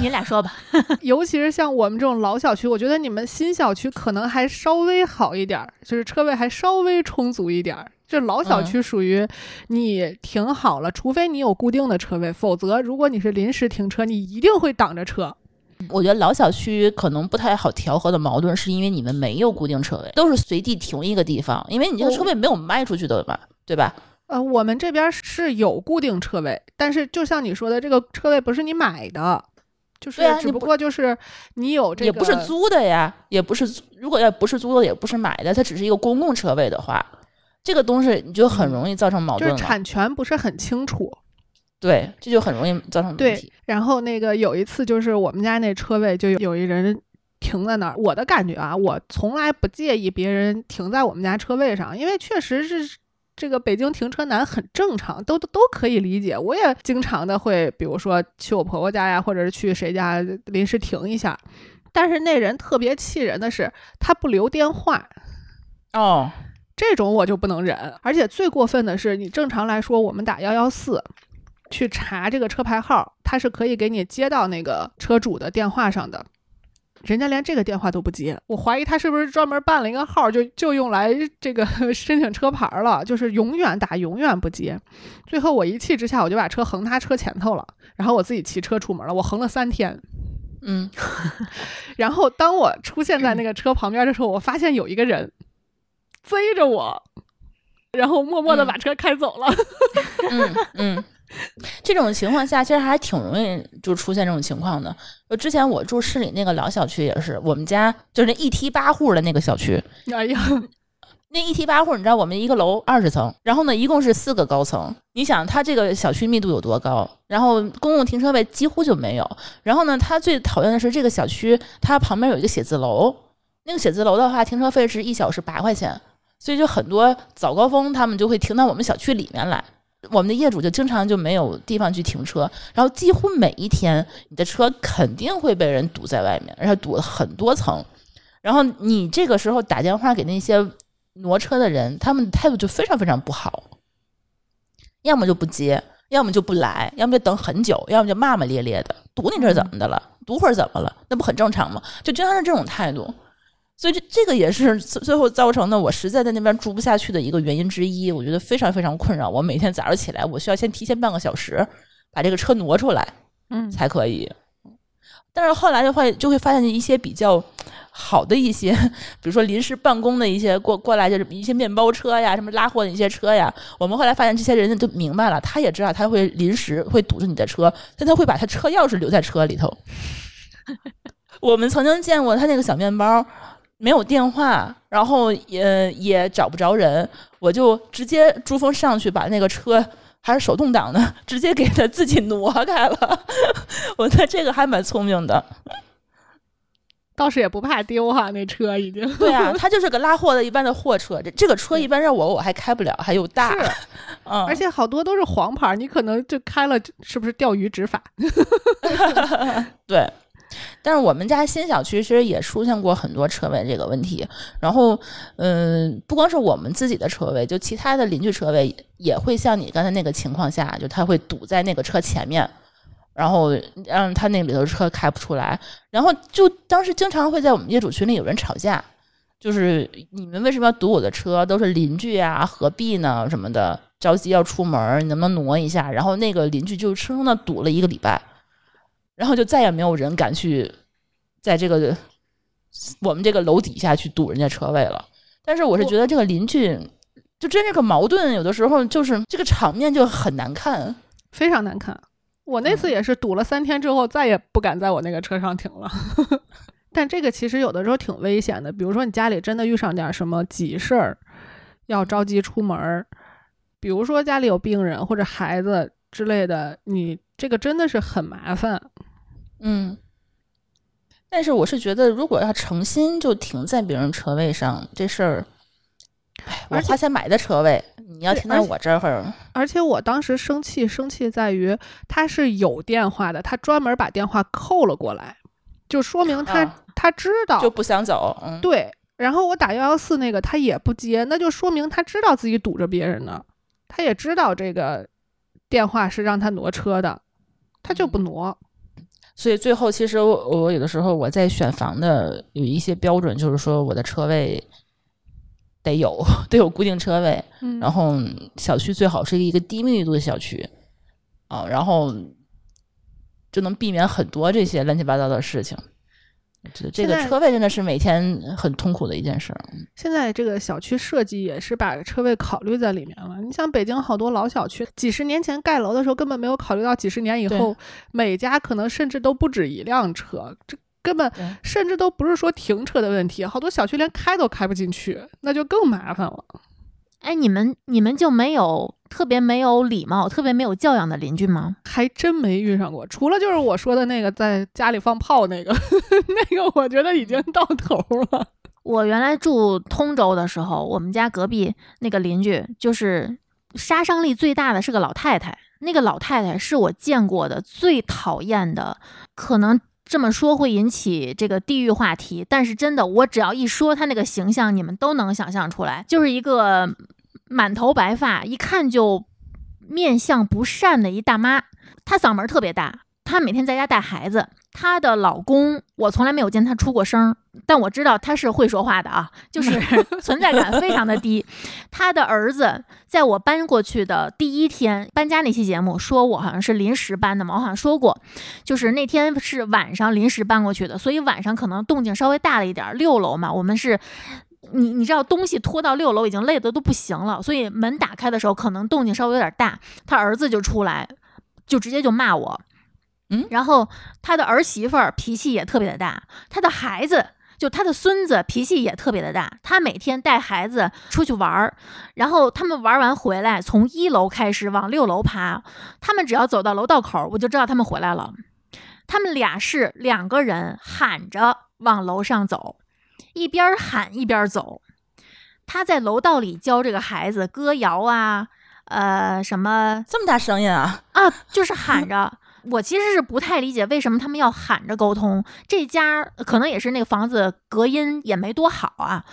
你俩说吧。[laughs] 尤其是像我们这种老小区，我觉得你们新小区可能还稍微好一点儿，就是车位还稍微充足一点儿。这老小区属于你停好了，除非你有固定的车位，否则如果你是临时停车，你一定会挡着车。我觉得老小区可能不太好调和的矛盾，是因为你们没有固定车位，都是随地停一个地方，因为你这个车位没有卖出去的嘛，对吧？呃，我们这边是有固定车位，但是就像你说的，这个车位不是你买的，就是只不过就是你有这个，也不是租的呀，也不是租，如果要不是租的，也不是买的，它只是一个公共车位的话，这个东西你就很容易造成矛盾了。就是产权不是很清楚。对，这就很容易造成问对题。，然后那个有一次就是我们家那车位就有有一人停在那儿，我的感觉啊，我从来不介意别人停在我们家车位上，因为确实是这个北京停车难很正常，都都都可以理解。我也经常的会，比如说去我婆婆家呀，或者是去谁家临时停一下。但是那人特别气人的是，他不留电话，哦，这种我就不能忍。而且最过分的是，你正常来说，我们打幺幺四去查这个车牌号，它是可以给你接到那个车主的电话上的。人家连这个电话都不接，我怀疑他是不是专门办了一个号，就就用来这个 [laughs] 申请车牌了，就是永远打，永远不接。最后我一气之下，我就把车横他车前头了，然后我自己骑车出门了，我横了三天。嗯，[laughs] 然后当我出现在那个车旁边的时候，我发现有一个人追着我，然后默默的嗯把车开走了。嗯嗯，这种情况下其实还挺容易就出现这种情况的。就之前我住市里那个老小区也是，我们家就是那一梯八户的那个小区，哎呀，那一梯八户，你知道我们一个楼二十层，然后呢，一共是四个高层。你想，它这个小区密度有多高？然后公共停车位几乎就没有。然后呢，它最讨厌的是这个小区，它旁边有一个写字楼，那个写字楼的话，停车费是一小时八块钱，所以就很多早高峰他们就会停到我们小区里面来。我们的业主就经常就没有地方去停车，然后几乎每一天你的车肯定会被人堵在外面，而且堵了很多层。然后你这个时候打电话给那些挪车的人，他们的态度就非常非常不好，要么就不接，要么就不来，要么就等很久，要么就骂骂咧咧的，堵你这儿怎么的了？堵会儿怎么了？那不很正常吗？就经常是这种态度，所以这这个也是最最后造成的我实在在那边住不下去的一个原因之一。我觉得非常非常困扰我，每天早上起来，我需要先提前半个小时把这个车挪出来，嗯，才可以。但是后来的话就会发现一些比较好的一些，比如说临时办公的一些过过来就是一些面包车呀，什么拉货的一些车呀。我们后来发现这些人就明白了，他也知道他会临时会堵着你的车，但他会把他车钥匙留在车里头。[laughs] 我们曾经见过他那个小面包。没有电话，然后也也找不着人，我就直接珠峰上去把那个车还是手动挡的，[laughs] 直接给他自己挪开了。[laughs] 我觉得这个还蛮聪明的。倒是也不怕丢哈，那车已经对啊，[laughs] 他就是个拉货的一般的货车，这这个车一般让我我还开不了，还有大，是，嗯，而且好多都是黄牌，你可能就开了，是不是钓鱼执法？对。但是我们家新小区其实也出现过很多车位这个问题，然后，嗯，不光是我们自己的车位，就其他的邻居车位也会像你刚才那个情况下，就他会堵在那个车前面，然后让他那里头车开不出来，然后就当时经常会在我们业主群里有人吵架，就是你们为什么要堵我的车？都是邻居啊，何必呢？什么的，着急要出门，你能不能挪一下？然后那个邻居就生生的堵了一个礼拜，然后就再也没有人敢去在这个我们这个楼底下去堵人家车位了。但是我是觉得这个邻居就真这个矛盾，有的时候就是这个场面就很难看。非常难看。我那次也是堵了三天之后，再也不敢在我那个车上停了。[laughs] 但这个其实有的时候挺危险的，比如说你家里真的遇上点什么急事儿，要着急出门儿，比如说家里有病人或者孩子之类的，你这个真的是很麻烦。嗯，但是我是觉得，如果要诚心就停在别人车位上，这事儿，哎，我花钱买的车位，你要停在我这儿，而且我当时生气，生气在于他是有电话的，他专门把电话扣了过来，就说明他、啊他知道就不想走。嗯，对。然后我打幺幺四那个他也不接，那就说明他知道自己堵着别人呢，他也知道这个电话是让他挪车的，他就不挪。所以最后其实我我有的时候我在选房的有一些标准，就是说我的车位得有 [laughs] 得有固定车位，嗯然后小区最好是一个低密度的小区啊，然后就能避免很多这些乱七八糟的事情。这个车位真的是每天很痛苦的一件事儿。现在这个小区设计也是把车位考虑在里面了。你像北京好多老小区，几十年前盖楼的时候根本没有考虑到几十年以后每家可能甚至都不止一辆车，这根本甚至都不是说停车的问题，好多小区连开都开不进去，那就更麻烦了。哎，你们你们就没有特别没有礼貌、特别没有教养的邻居吗？还真没遇上过，除了就是我说的那个在家里放炮那个，[laughs] 那个我觉得已经到头了。[laughs] 我原来住通州的时候，我们家隔壁那个邻居就是杀伤力最大的是个老太太。那个老太太是我见过的最讨厌的，可能这么说会引起这个地域话题，但是真的，我只要一说她那个形象，你们都能想象出来，就是一个满头白发，一看就面相不善的一大妈。她嗓门儿特别大，她每天在家带孩子。她的老公，我从来没有见她出过声儿，但我知道她是会说话的啊，就是 [laughs] 存在感非常的低。她的儿子在我搬过去的第一天，搬家那期节目说我好像是临时搬的嘛，我好像说过，就是那天是晚上临时搬过去的，所以晚上可能动静稍微大了一点儿。六楼嘛，我们是。你你知道东西拖到六楼已经累得都不行了，所以门打开的时候可能动静稍微有点大，他儿子就出来，就直接就骂我，嗯然后他的儿媳妇儿脾气也特别的大，他的孩子就他的孙子脾气也特别的大，他每天带孩子出去玩儿，然后他们玩完回来，从一楼开始往六楼爬，他们只要走到楼道口，我就知道他们回来了。他们俩是两个人喊着往楼上走，一边喊一边走。他在楼道里教这个孩子歌谣啊，呃，什么这么大声音啊！啊，就是喊着。我其实是不太理解为什么他们要喊着沟通。这家可能也是那个房子隔音也没多好啊，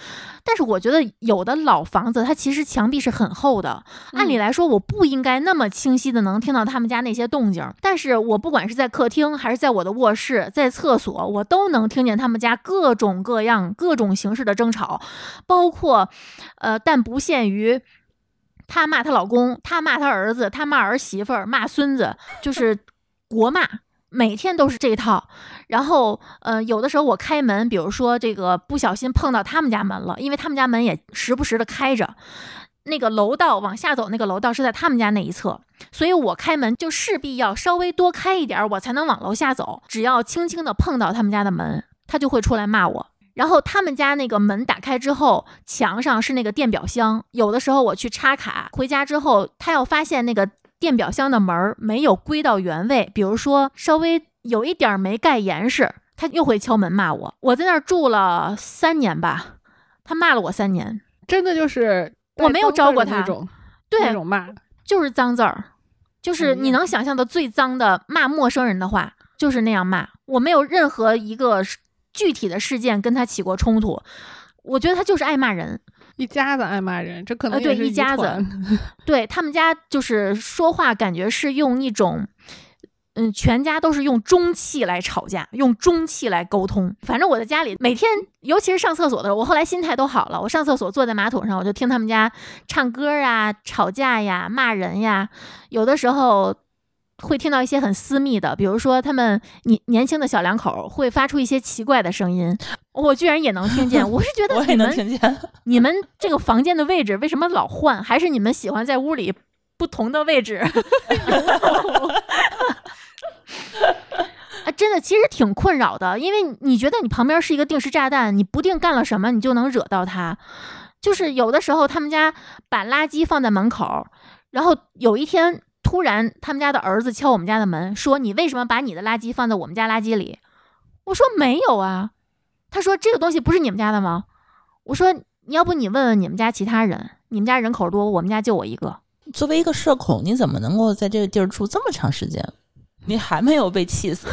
但是我觉得有的老房子它其实墙壁是很厚的，按理来说我不应该那么清晰的能听到他们家那些动静，但是我不管是在客厅还是在我的卧室，在厕所，我都能听见他们家各种各样、各种形式的争吵，包括呃，但不限于。她骂她老公，她骂她儿子，她骂儿媳妇儿，骂孙子，就是国骂，每天都是这一套。然后，呃，有的时候我开门，比如说这个不小心碰到他们家门了，因为他们家门也时不时的开着。那个楼道往下走，那个楼道是在他们家那一侧，所以我开门就势必要稍微多开一点，我才能往楼下走。只要轻轻的碰到他们家的门，他就会出来骂我。然后他们家那个门打开之后，墙上是那个电表箱。有的时候我去插卡，回家之后，他要发现那个电表箱的门儿没有归到原位，比如说稍微有一点儿没盖严实，他又会敲门骂我。我在那儿住了三年吧，他骂了我三年。真的就是我没有招过他带脏字儿的那种那对，种骂，就是脏字儿，就是你能想象的最脏的骂陌生人的话，就是那样骂。我没有任何一个具体的事件跟他起过冲突，我觉得他就是爱骂人。一家子爱骂人，这可能呃对一家子 [laughs] 对他们家就是说话，感觉是用一种嗯，全家都是用中气来吵架，用中气来沟通。反正我在家里每天，尤其是上厕所的时候，我后来心态都好了。我上厕所坐在马桶上，我就听他们家唱歌啊、吵架呀、骂人呀，有的时候。会听到一些很私密的，比如说他们年年轻的小两口会发出一些奇怪的声音，我居然也能听见。我是觉得我也能你们听见。[laughs] 你们这个房间的位置为什么老换？还是你们喜欢在屋里不同的位置？[laughs] 啊，真的，其实挺困扰的，因为你觉得你旁边是一个定时炸弹，你不定干了什么，你就能惹到他。就是有的时候他们家把垃圾放在门口，然后有一天突然他们家的儿子敲我们家的门，说：“你为什么把你的垃圾放在我们家垃圾里？”我说：“没有啊。”他说：“这个东西不是你们家的吗？”我说：“要不你问问你们家其他人，你们家人口多，我们家就我一个。作为一个社恐，你怎么能够在这个地儿住这么长时间？你还没有被气死？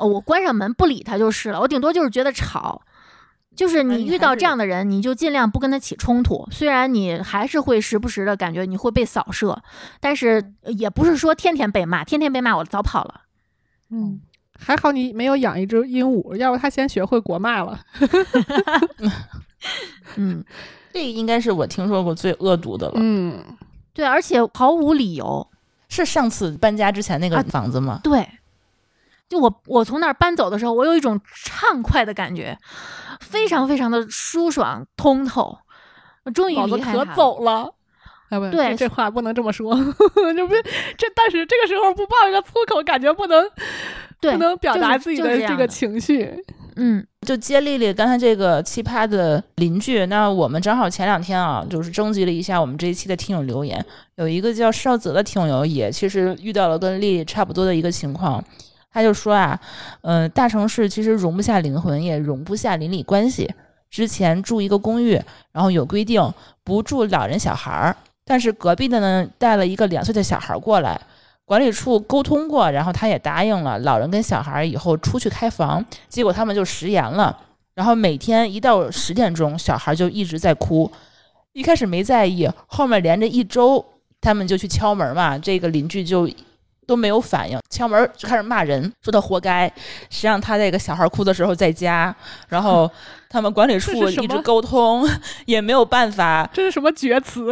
哦，[laughs] 我关上门不理他就是了。我顶多就是觉得吵，就是你遇到这样的人，你就尽量不跟他起冲突。虽然你还是会时不时的感觉你会被扫射，但是也不是说天天被骂，天天被骂我早跑了。嗯，还好你没有养一只鹦鹉，要不它先学会国骂了。[laughs] [laughs] 嗯，这个应该是我听说过最恶毒的了。嗯，对，而且毫无理由。是上次搬家之前那个啊房子吗？对，就我我从那儿搬走的时候，我有一种畅快的感觉，非常非常的舒爽通透。我终于离开它了走了。哎不，对这这话不能这么说，[laughs] 这不这，但是这个时候不爆一个粗口，感觉不能不能表达自己的这个情绪。嗯就接丽丽刚才这个奇葩的邻居，那我们正好前两天啊，就是征集了一下我们这一期的听友留言，有一个叫邵泽的听友也其实遇到了跟丽丽差不多的一个情况，他就说啊，嗯、大城市其实容不下灵魂，也容不下邻里关系。之前住一个公寓，然后有规定不住老人小孩儿，但是隔壁的呢带了一个两岁的小孩儿过来，管理处沟通过，然后他也答应了老人跟小孩儿以后出去开房，结果他们就食言了。然后每天一到十点钟，小孩就一直在哭。一开始没在意，后面连着一周，他们就去敲门嘛，这个邻居就都没有反应，敲门 [laughs] 就开始骂人，说他活该。谁让他这个小孩哭的时候在家，然后 [laughs] 他们管理处一直沟通，[laughs] 也没有办法这是什么绝词？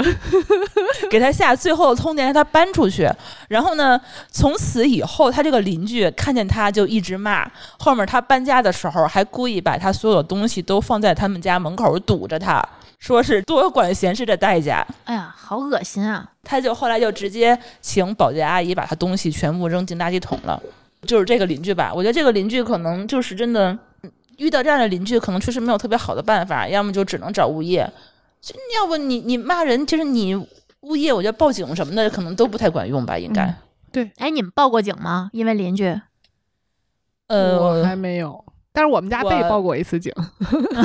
给他下最后的通牒，让他搬出去。然后呢，从此以后，他这个邻居看见他就一直骂。后面他搬家的时候，还故意把他所有的东西都放在他们家门口堵着他，说是多管闲事的代价。哎呀，好恶心啊！他就后来就直接请保洁阿姨把他东西全部扔进垃圾桶了。就是这个邻居吧，我觉得这个邻居可能就是真的遇到这样的邻居，可能确实没有特别好的办法，要么就只能找物业。就要不你你骂人，其实你物业，我觉得报警什么的可能都不太管用吧，应该。嗯哎，你们报过警吗？因为邻居呃我还呃，没有，但是我们家被报过一次警，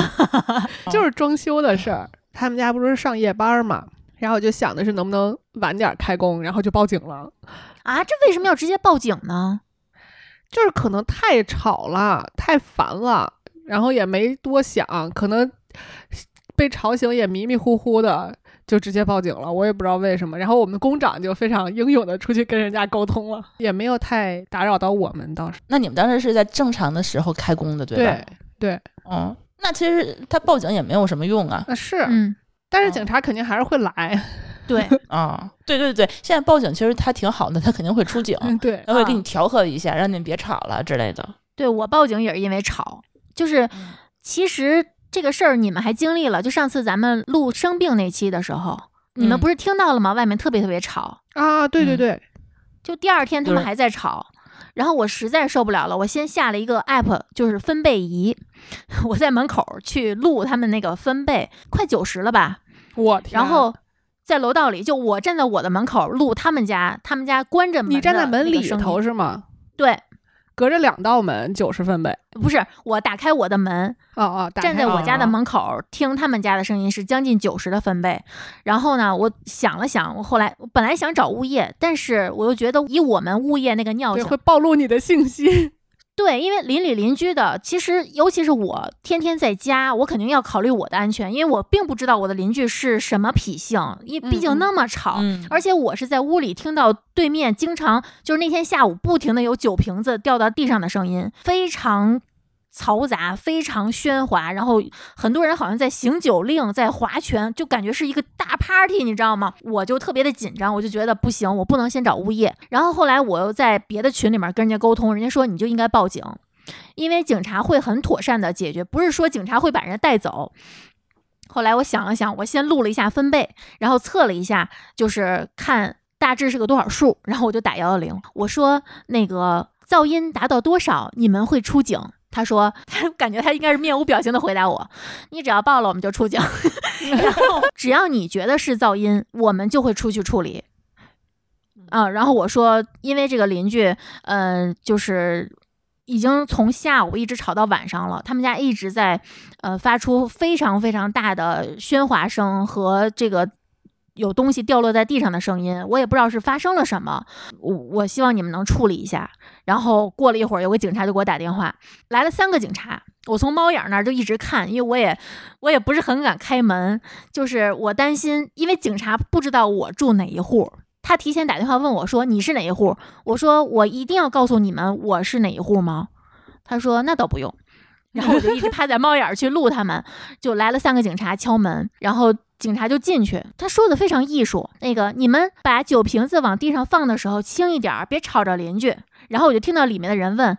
[laughs] 就是装修的事儿。他们家不是上夜班嘛，然后我就想的是能不能晚点开工，然后就报警了。啊，这为什么要直接报警呢？就是可能太吵了，太烦了，然后也没多想，可能被吵醒也迷迷糊糊的，就直接报警了。我也不知道为什么。然后我们工长就非常英勇的出去跟人家沟通了，也没有太打扰到我们倒是。那你们当时是在正常的时候开工的，对吧？对对，嗯，那其实他报警也没有什么用啊。那是，嗯，但是警察肯定还是会来。对，啊，[laughs] 对对对，现在报警其实他挺好的，他肯定会出警，嗯，对，他会给你调和一下，让你们别吵了之类的。对我报警也是因为吵，就是嗯其实这个事儿你们还经历了，就上次咱们录生病那期的时候，你们嗯不是听到了吗？外面特别特别吵，啊，对对嗯对，就第二天他们还在吵，然后我实在受不了了，我先下了一个 app，就是分贝仪，[laughs] 我在门口去录他们那个分贝，快九十了吧，我天然后。在楼道里，就我站在我的门口录他们家，他们家关着门，你站在门里头，是吗？对，隔着两道门，九十分贝。不是我打开我的门，哦哦，站在我家的啊门口听他们家的声音是将近九十的分贝。然后呢，我想了想，我后来我本来想找物业，但是我又觉得以我们物业那个尿，性会，暴露你的信息。对，因为邻里邻居的，其实尤其是我天天在家，我肯定要考虑我的安全，因为我并不知道我的邻居是什么脾性，因毕竟那么吵，嗯而且我是在屋里听到对面经常就是那天下午不停的有酒瓶子掉到地上的声音，非常。嘈杂，非常喧哗，然后很多人好像在行酒令，在划拳，就感觉是一个大 party，你知道吗？我就特别的紧张，我就觉得不行，我不能先找物业。然后后来我又在别的群里面跟人家沟通，人家说你就应该报警，因为警察会很妥善的解决，不是说警察会把人带走。后来我想了想，我先录了一下分贝，然后测了一下，就是看大致是个多少数，然后我就打幺幺零，我说那个噪音达到多少，你们会出警。他说，[laughs] 他感觉他应该是面无表情的回答我：“你只要报了，我们就出警。[laughs] 然后 [laughs] 只要你觉得是噪音，我们就会出去处理。”啊，然后我说，因为这个邻居，嗯、就是已经从下午一直吵到晚上了，他们家一直在呃发出非常非常大的喧哗声和这个有东西掉落在地上的声音，我也不知道是发生了什么，我我希望你们能处理一下。然后过了一会儿，有个警察就给我打电话，来了三个警察，我从猫眼儿那儿就一直看，因为我也我也不是很敢开门，就是我担心，因为警察不知道我住哪一户。他提前打电话问我说：“你是哪一户？”我说：“我一定要告诉你们我是哪一户吗？”他说：“那倒不用。”然后我就一直趴在猫眼儿去录他们，就来了三个警察敲门，然后警察就进去。他说的非常艺术，那个你们把酒瓶子往地上放的时候轻一点儿，别吵着邻居。然后我就听到里面的人问：“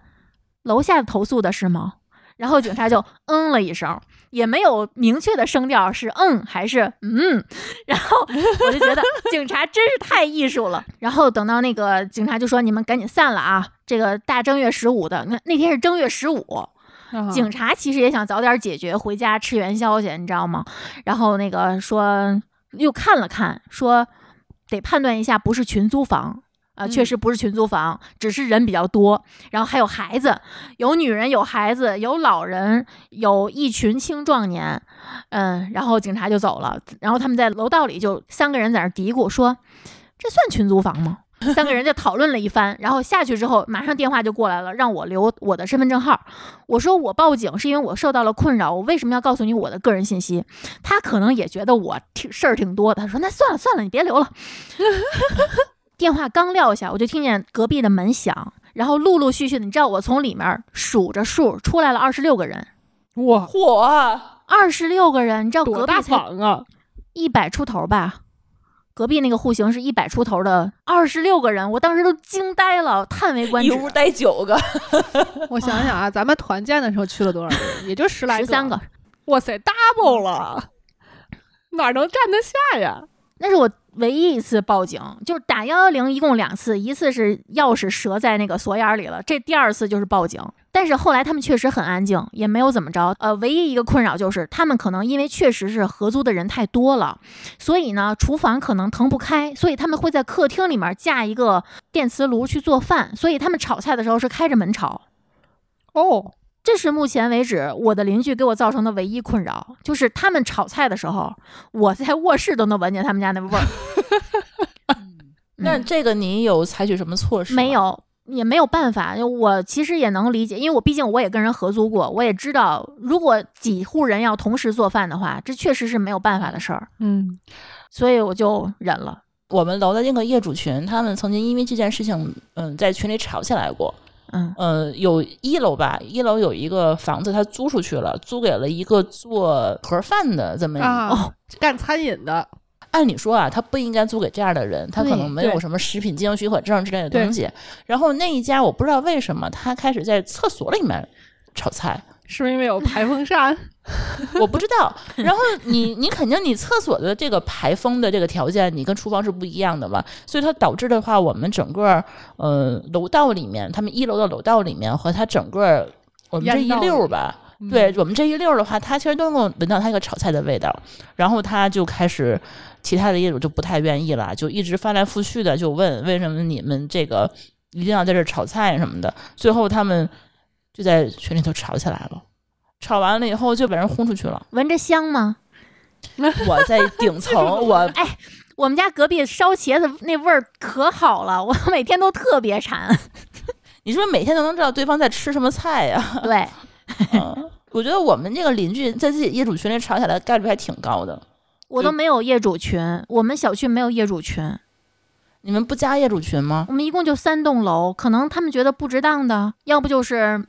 楼下投诉的是吗？”然后警察就嗯了一声，也没有明确的声调是嗯还是嗯。然后我就觉得 [laughs] 警察真是太艺术了。然后等到那个警察就说：“你们赶紧散了啊！这个大正月十五的，那那天是正月十五。”啊警察其实也想早点解决，回家吃元宵去，你知道吗？然后那个说又看了看，说得判断一下，不是群租房。啊、嗯确实不是群租房，只是人比较多，然后还有孩子，有女人，有孩子，有老人，有一群青壮年，嗯，然后警察就走了，然后他们在楼道里就三个人在那嘀咕说：“这算群租房吗？”三个人就讨论了一番，然后下去之后，马上电话就过来了，让我留我的身份证号。我说我报警是因为我受到了困扰，我为什么要告诉你我的个人信息？他可能也觉得我挺事儿挺多的，他说那算了算了，你别留了。[laughs] 电话刚撂下，我就听见隔壁的门响，然后陆陆续续的，你知道我从里面数着数出来了二十六个人，哇，嚯，二十六个人，你知道多大隔壁才房啊！一百出头吧，隔壁那个户型是一百出头的，二十六个人，我当时都惊呆了，叹为观止。一屋待九个，[laughs] 我想想啊，咱们团建的时候去了多少人？也就十来个十三个，哇塞，double 了，哪能站得下呀？那是我唯一一次报警，就是打幺幺零，一共两次，一次是钥匙折在那个锁眼里了，这第二次就是报警。但是后来他们确实很安静，也没有怎么着。呃，唯一一个困扰就是他们可能因为确实是合租的人太多了，所以呢，厨房可能腾不开，所以他们会在客厅里面架一个电磁炉去做饭，所以他们炒菜的时候是开着门炒。哦，这是目前为止我的邻居给我造成的唯一困扰，就是他们炒菜的时候，我在卧室都能闻见他们家那味儿。[laughs] 那嗯这个你有采取什么措施？没。有，也没有办法。我其实也能理解，因为我毕竟我也跟人合租过，我也知道，如果几户人要同时做饭的话，这确实是没有办法的事儿，嗯，所以我就忍了。我们楼的那个业主群，他们曾经因为这件事情，嗯，在群里吵起来过。嗯。呃，有一楼吧，一楼有一个房子，他租出去了，租给了一个做盒饭的这么一啊，哦干餐饮的，按理说啊，他不应该租给这样的人，他可能没有什么食品经营许可证之类的东西。然后那一家我不知道为什么他开始在厕所里面炒菜，是不是因为有排风扇？[laughs] 我不知道。然后你 [laughs] 你肯定你厕所的这个排风的这个条件，你跟厨房是不一样的嘛，所以它导致的话，我们整个呃楼道里面，他们一楼的楼道里面和它整个我们这一溜儿吧。嗯对我们这一溜儿的话，他其实都能够闻到他一个炒菜的味道，然后他就开始，其他的业主就不太愿意了，就一直翻来覆去的就问为什么你们这个一定要在这儿炒菜什么的，最后他们就在群里头吵起来了，吵完了以后就把人轰出去了。闻着香吗？我在顶 [laughs] 层，我哎我们家隔壁烧茄子那味儿可好了，我每天都特别馋。[laughs] 你是不是每天都能知道对方在吃什么菜呀？对，[laughs] 嗯，我觉得我们这个邻居在自己业主群里吵起来的概率还挺高的。我都没有业主群，我们小区没有业主群，你们不加业主群吗？我们一共就三栋楼，可能他们觉得不值当的，要不就是，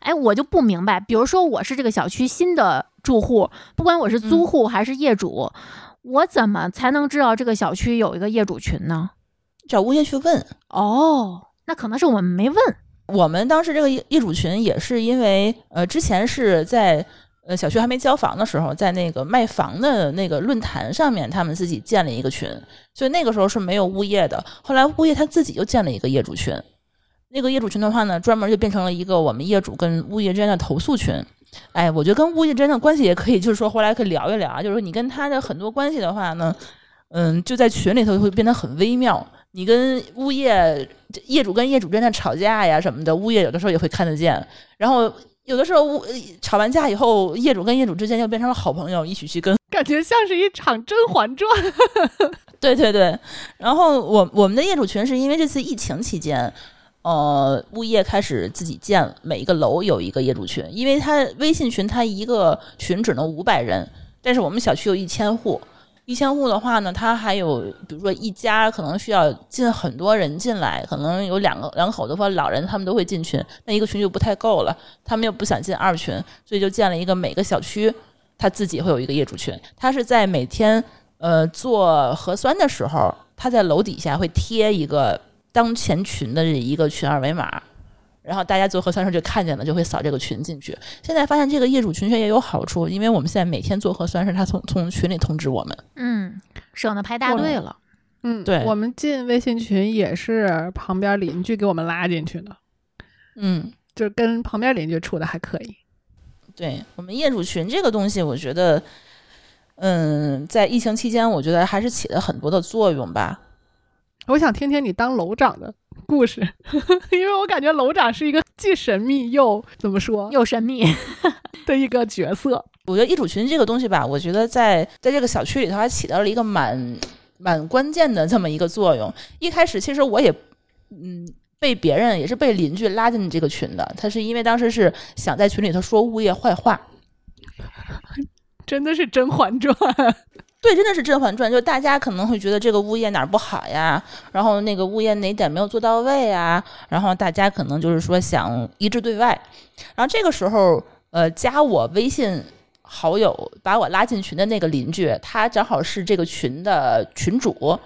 哎，我就不明白，比如说我是这个小区新的住户，不管我是租户还是业主，我怎么才能知道这个小区有一个业主群呢？找物业去问。哦，那可能是我们没问。我们当时这个业业主群也是因为，呃，之前是在呃小区还没交房的时候，在那个卖房的那个论坛上面，他们自己建了一个群，所以那个时候是没有物业的。后来物业他自己又建了一个业主群，那个业主群的话呢，专门就变成了一个我们业主跟物业之间的投诉群。哎，我觉得跟物业之间的关系也可以，就是说回来可以聊一聊啊，就是说你跟他的很多关系的话呢，嗯，就在群里头会变得很微妙。你跟物业业主跟业主之间的吵架呀什么的，物业有的时候也会看得见。然后有的时候物吵完架以后，业主跟业主之间又变成了好朋友，一起去跟。感觉像是一场《甄嬛传》。[laughs] 对对对。然后我我们的业主群是因为这次疫情期间，呃，物业开始自己建，每一个楼有一个业主群，因为它微信群它一个群只能五百人，但是我们小区有一千户。一千户的话呢，它还有，比如说一家可能需要进很多人进来，可能有两个两口子或老人，他们都会进群，那一个群就不太够了。他们又不想进二群，所以就建了一个每个小区他自己会有一个业主群。他是在每天呃做核酸的时候，他在楼底下会贴一个当前群的一个群二维码。然后大家做核酸时候就看见了，就会扫这个群进去。现在发现这个业主群群也有好处，因为我们现在每天做核酸时，他从从群里通知我们。嗯，省得排大队了。嗯，对我们进微信群也是旁边邻居给我们拉进去的，嗯，就是跟旁边邻居处的还可以。对我们业主群这个东西，我觉得，嗯，在疫情期间，我觉得还是起了很多的作用吧。我想听听你当楼长的故事，[laughs] 因为我感觉楼长是一个既神秘又怎么说又神秘，的一个角色。我觉得业主群这个东西吧，我觉得在在这个小区里头还起到了一个蛮蛮关键的这么一个作用。一开始其实我也嗯被别人也是被邻居拉进这个群的，他是因为当时是想在群里头说物业坏话，真的是《甄嬛传》对，真的是《甄嬛传》，就大家可能会觉得这个物业哪儿不好呀，然后那个物业哪点没有做到位啊，然后大家可能就是说想一致对外，然后这个时候，呃，加我微信好友，把我拉进群的那个邻居，他正好是这个群的群主。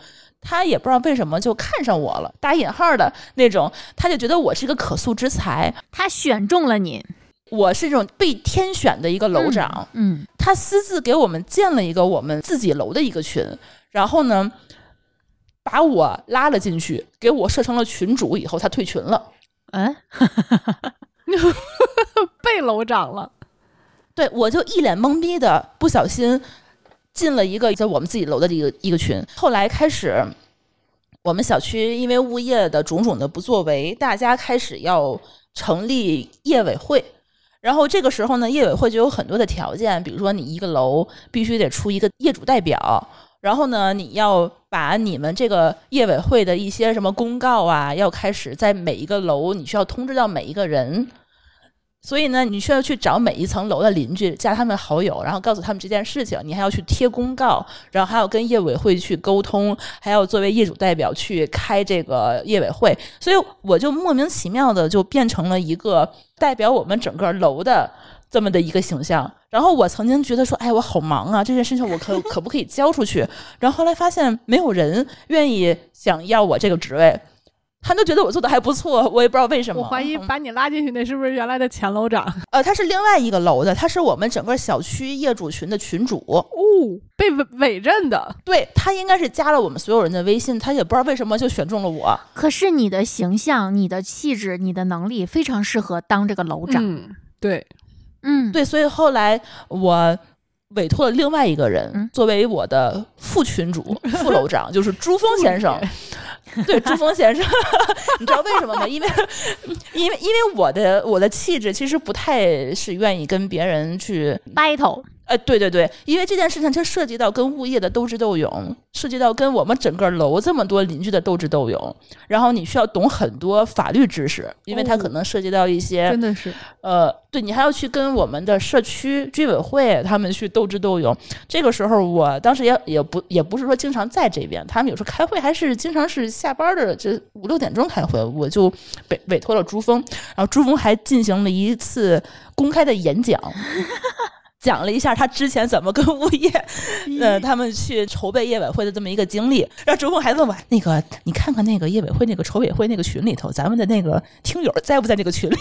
他也不知道为什么就看上我了，打引号的那种，他就觉得我是个可塑之才，他选中了你，我是这种被天选的一个楼长。嗯，他私自给我们建了一个我们自己楼的一个群，然后呢，把我拉了进去，给我设成了群主。以后他退群了。嗯，[laughs] 被楼长了。对我就一脸懵逼的，不小心进了一个在我们自己楼的一个一个群。后来开始，我们小区因为物业的种种的不作为，大家开始要成立业委会。然后这个时候呢，业委会就有很多的条件，比如说你一个楼必须得出一个业主代表，然后呢，你要把你们这个业委会的一些什么公告啊，要开始在每一个楼，你需要通知到每一个人。所以呢，你需要去找每一层楼的邻居，加他们好友，然后告诉他们这件事情。你还要去贴公告，然后还要跟业委会去沟通，还要作为业主代表去开这个业委会。所以我就莫名其妙的就变成了一个代表我们整个楼的这么的一个形象。然后我曾经觉得说，哎，我好忙啊，这件事情我可 [laughs] 可不可以交出去？然后后来发现没有人愿意想要我这个职位。他都觉得我做的还不错，我也不知道为什么。我怀疑嗯把你拉进去那是不是原来的前楼长？呃，他是另外一个楼的，他是我们整个小区业主群的群主。哦，被委委任的。对他应该是加了我们所有人的微信，他也不知道为什么就选中了我。可是你的形象、你的气质、你的能力非常适合当这个楼长。嗯，对，嗯，对，所以后来我委托了另外一个人、嗯作为我的副群主、[laughs] 副楼长，就是朱峰先生。[laughs] 对，朱峰先生，[laughs] 你知道为什么吗？因为，因为，因为我的我的气质其实不太是愿意跟别人去 battle，哎，对对对，因为这件事情它涉及到跟物业的斗智斗勇，涉及到跟我们整个楼这么多邻居的斗智斗勇，然后你需要懂很多法律知识，因为它可能涉及到一些、真的是，呃，对你还要去跟我们的社区居委会他们去斗智斗勇。这个时候，我当时也也不也不是说经常在这边，他们有时候开会还是经常是下班的这五六点钟开会，我就委委托了朱峰，然后朱峰还进行了一次公开的演讲。讲了一下他之前怎么跟物业，呃，他们去筹备业委会的这么一个经历。然后朱峰还问我，那个你看看那个业委会那个筹委会那个群里头，咱们的那个听友在不在那个群里？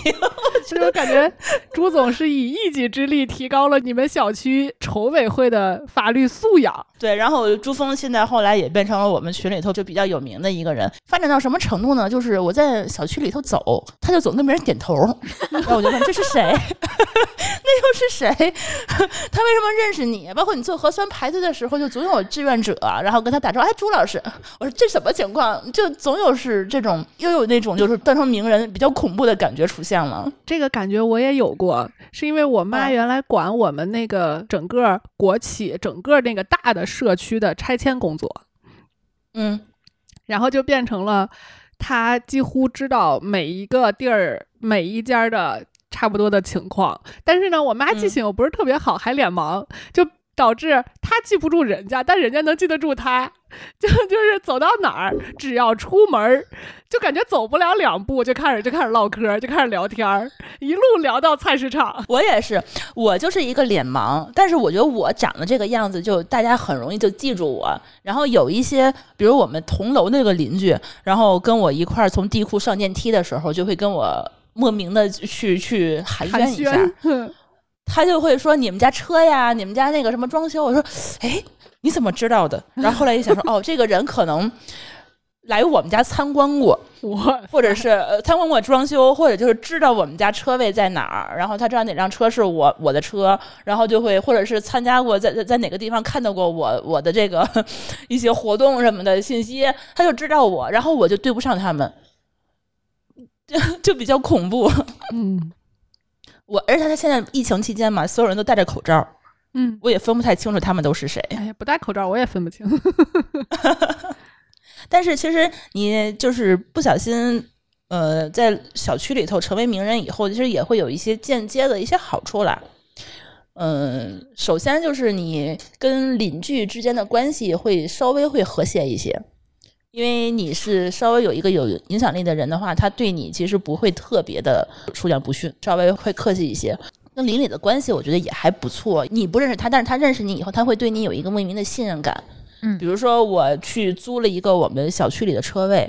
其 [laughs] 实我感觉朱总是以一己之力提高了你们小区筹委会的法律素养。对，然后朱峰现在后来也变成了我们群里头就比较有名的一个人。发展到什么程度呢？就是我在小区里头走，他就总跟别人点头，[laughs] 然后我就问这是谁？[laughs] 那又是谁？[laughs] 他为什么认识你？包括你做核酸排队的时候，就总有志愿者，然后跟他打招呼。哎，朱老师，我说这什么情况？就总有是这种，又有那种就是当成名人比较恐怖的感觉出现了。这个感觉我也有过，是因为我妈哦原来管我们那个整个国企、整个那个大的社区的拆迁工作，嗯，然后就变成了他几乎知道每一个地儿、每一家的差不多的情况。但是呢，我妈记嗯。性又不是特别好，还脸盲，就导致他记不住人家，但人家能记得住他。[laughs] 就就是走到哪儿，只要出门儿，就感觉走不了两步，就开始就开始唠嗑，就开始聊天儿，一路聊到菜市场。我也是，我就是一个脸盲，但是我觉得我长得这个样子，就大家很容易就记住我。然后有一些，比如我们同楼那个邻居，然后跟我一块儿从地库上电梯的时候，就会跟我莫名的去去寒寒暄一下。[laughs] 暄，他就会说你们家车呀，你们家那个什么装修，我说，哎，你怎么知道的？然后后来一想说，哦，这个人可能来我们家参观过，我或者是呃参观过装修，或者就是知道我们家车位在哪儿，然后他知道哪辆车是我我的车，然后就会或者是参加过在在在哪个地方看到过我我的这个 [laughs] 一些活动什么的信息，他就知道我，然后我就对不上他们，就 [laughs] 就比较恐怖。[laughs] 嗯我而且他现在疫情期间嘛，所有人都戴着口罩，嗯，我也分不太清楚他们都是谁。哎呀，不戴口罩我也分不清。[laughs] 但是其实你就是不小心，呃，在小区里头成为名人以后，其实也会有一些间接的一些好处啦。嗯，首先就是你跟邻居之间的关系会稍微会和谐一些，因为你是稍微有一个有影响力的人的话，他对你其实不会特别的出言不逊，稍微会客气一些。跟邻里的关系，我觉得也还不错。你不认识他，但是他认识你以后，他会对你有一个莫名的信任感。嗯比如说我去租了一个我们小区里的车位，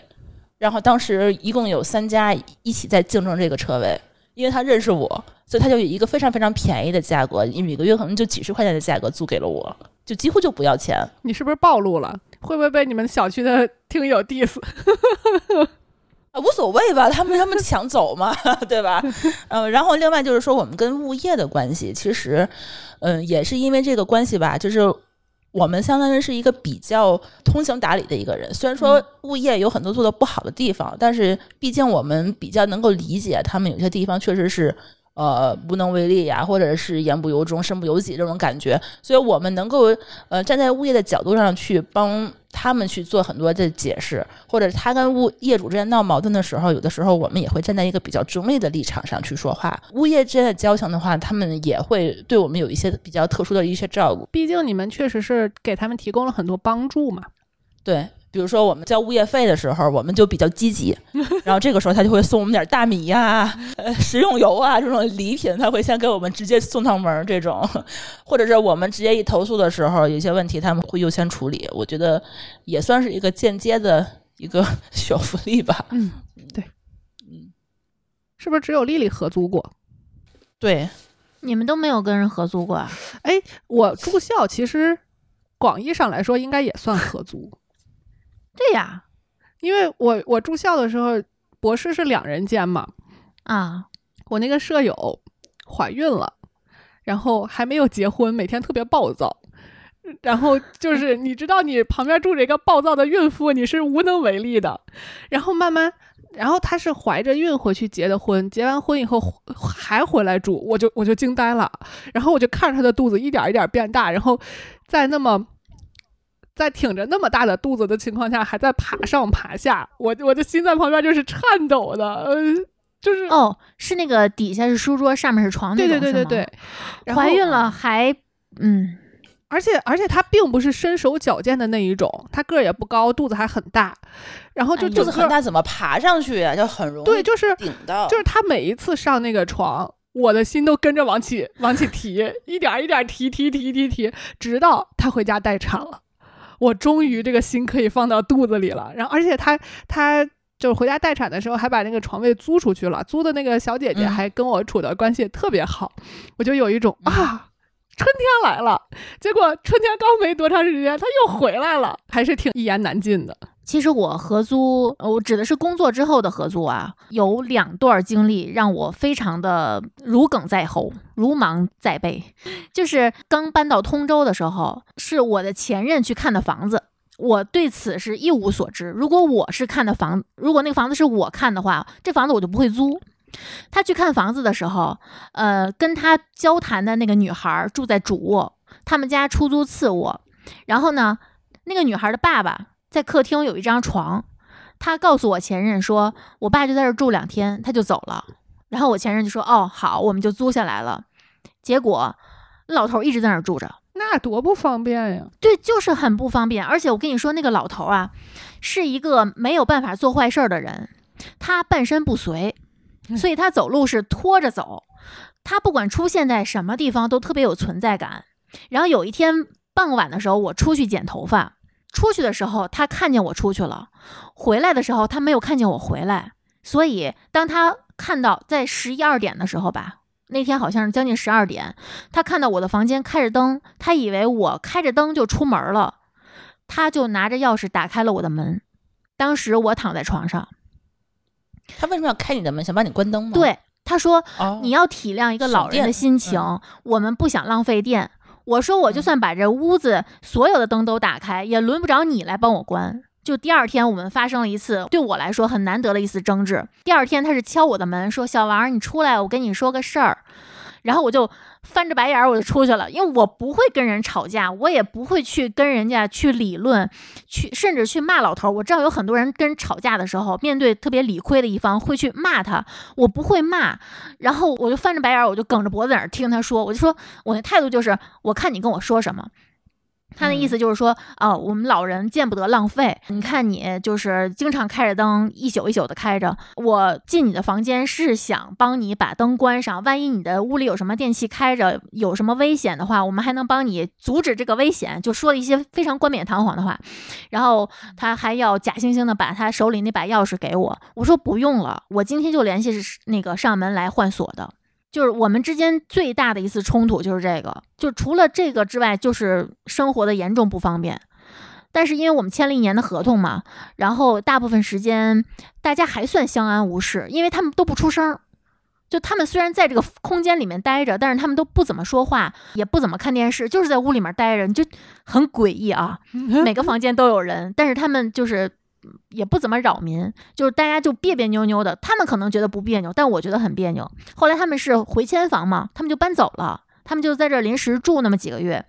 然后当时一共有三家一起在竞争这个车位，因为他认识我，所以他就以一个非常非常便宜的价格，每个月可能就几十块钱的价格租给了我，就几乎就不要钱。你是不是暴露了？会不会被你们小区的听友 diss？啊，无所谓吧，他们他们抢走嘛，对吧？嗯，然后另外就是说，我们跟物业的关系，其实，嗯，也是因为这个关系吧，就是我们相当于是一个比较通情达理的一个人。虽然说物业有很多做的不好的地方，但是毕竟我们比较能够理解他们有些地方确实是。呃，无能为力呀，或者是言不由衷、身不由己这种感觉，所以我们能够呃站在物业的角度上去帮他们去做很多的解释，或者他跟物业主之间闹矛盾的时候，有的时候我们也会站在一个比较中立的立场上去说话。物业之间的交情的话，他们也会对我们有一些比较特殊的一些照顾。毕竟你们确实是给他们提供了很多帮助嘛。对，比如说我们交物业费的时候，我们就比较积极，[laughs] 然后这个时候他就会送我们点大米呀、[laughs] 呃食用油啊这种礼品，他会先给我们直接送上门儿这种，[laughs] 或者是我们直接一投诉的时候，有些问题他们会优先处理。我觉得也算是一个间接的一个小福利吧。嗯，对，嗯是不是只有丽丽合租过？对，你们都没有跟人合租过啊？哎，我住校其实广义上来说应该也算合租，对呀，因为我我住校的时候，博士是两人间嘛，啊，我那个舍友怀孕了，然后还没有结婚，每天特别暴躁。然后就是你知道，你旁边住着一个暴躁的孕妇，你是无能为力的。然后慢慢然后她是怀着孕回去结的婚，结完婚以后还回来住，我就我就惊呆了。然后我就看着她的肚子一点一点变大，然后在那么在挺着那么大的肚子的情况下，还在爬上爬下，我我的心在旁边就是颤抖的，呃，就是哦，是那个底下是书桌，上面是床那对种，对对对对？对，怀孕了还嗯，而且而且她并不是身手矫健的那一种，她个儿也不高，肚子还很大，然后就哎肚子很大，怎么爬上去呀？就很容易对，就是顶到，就是她每一次上那个床，我的心都跟着往起往起提，一点儿一点儿提提提提提，直到她回家待产了，我终于这个心可以放到肚子里了。然后而且他他。就是回家待产的时候，还把那个床位租出去了。租的那个小姐姐嗯还跟我处的关系特别好，我就有一种啊，春天来了。结果春天刚没多长时间，她又回来了，还是挺一言难尽的。其实我合租，我指的是工作之后的合租啊，有两段经历让我非常的如鲠在喉，如芒在背。就是刚搬到通州的时候，是我的前任去看的房子。我对此是一无所知。如果我是看的房，如果那个房子是我看的话，这房子我就不会租。他去看房子的时候，呃，跟他交谈的那个女孩住在主卧，他们家出租次卧。然后呢，那个女孩的爸爸在客厅有一张床，他告诉我前任说，我爸就在这儿住两天，他就走了。然后我前任就说，哦，好，我们就租下来了。结果老头儿一直在那儿住着，那多不方便呀！对，就是很不方便。而且我跟你说，那个老头儿啊，是一个没有办法做坏事儿的人，他半身不遂，所以他走路是拖着走。他不管出现在什么地方，都特别有存在感。然后有一天傍晚的时候，我出去剪头发，出去的时候他看见我出去了，回来的时候他没有看见我回来。所以当他看到在十一二点的时候吧，那天好像是将近十二点，他看到我的房间开着灯，他以为我开着灯就出门了，他就拿着钥匙打开了我的门。当时我躺在床上，他为什么要开你的门？想把你关灯吗？，对他说哦，你要体谅一个老人的心情，我们不想浪费电。我说我就算把这屋子所有的灯都打开，也轮不着你来帮我关。就第二天，我们发生了一次对我来说很难得的一次争执。第二天，他是敲我的门，说：“小王，你出来，我跟你说个事儿。”然后我就翻着白眼儿，我就出去了，因为我不会跟人吵架，我也不会去跟人家去理论，去甚至去骂老头。我知道有很多人跟人吵架的时候，面对特别理亏的一方会去骂他，我不会骂。然后我就翻着白眼儿，我就梗着脖子在那儿听他说，我就说我的态度就是，我看你跟我说什么。他的意思就是说，哦，我们老人见不得浪费。你看你就是经常开着灯，一宿一宿的开着。我进你的房间是想帮你把灯关上，万一你的屋里有什么电器开着，有什么危险的话，我们还能帮你阻止这个危险。就说了一些非常冠冕堂皇的话，然后他还要假惺惺的把他手里那把钥匙给我。我说不用了，我今天就联系是那个上门来换锁的。就是我们之间最大的一次冲突就是这个，就除了这个之外，就是生活的严重不方便。但是因为我们签了一年的合同嘛，然后大部分时间大家还算相安无事，因为他们都不出声。就他们虽然在这个空间里面待着，但是他们都不怎么说话，也不怎么看电视，就是在屋里面待着，你就很诡异啊。[laughs] 每个房间都有人，但是他们就是也不怎么扰民，就是大家就别别扭扭的。他们可能觉得不别扭，但我觉得很别扭。后来他们是回迁房嘛，他们就搬走了，他们就在这儿临时住那么几个月。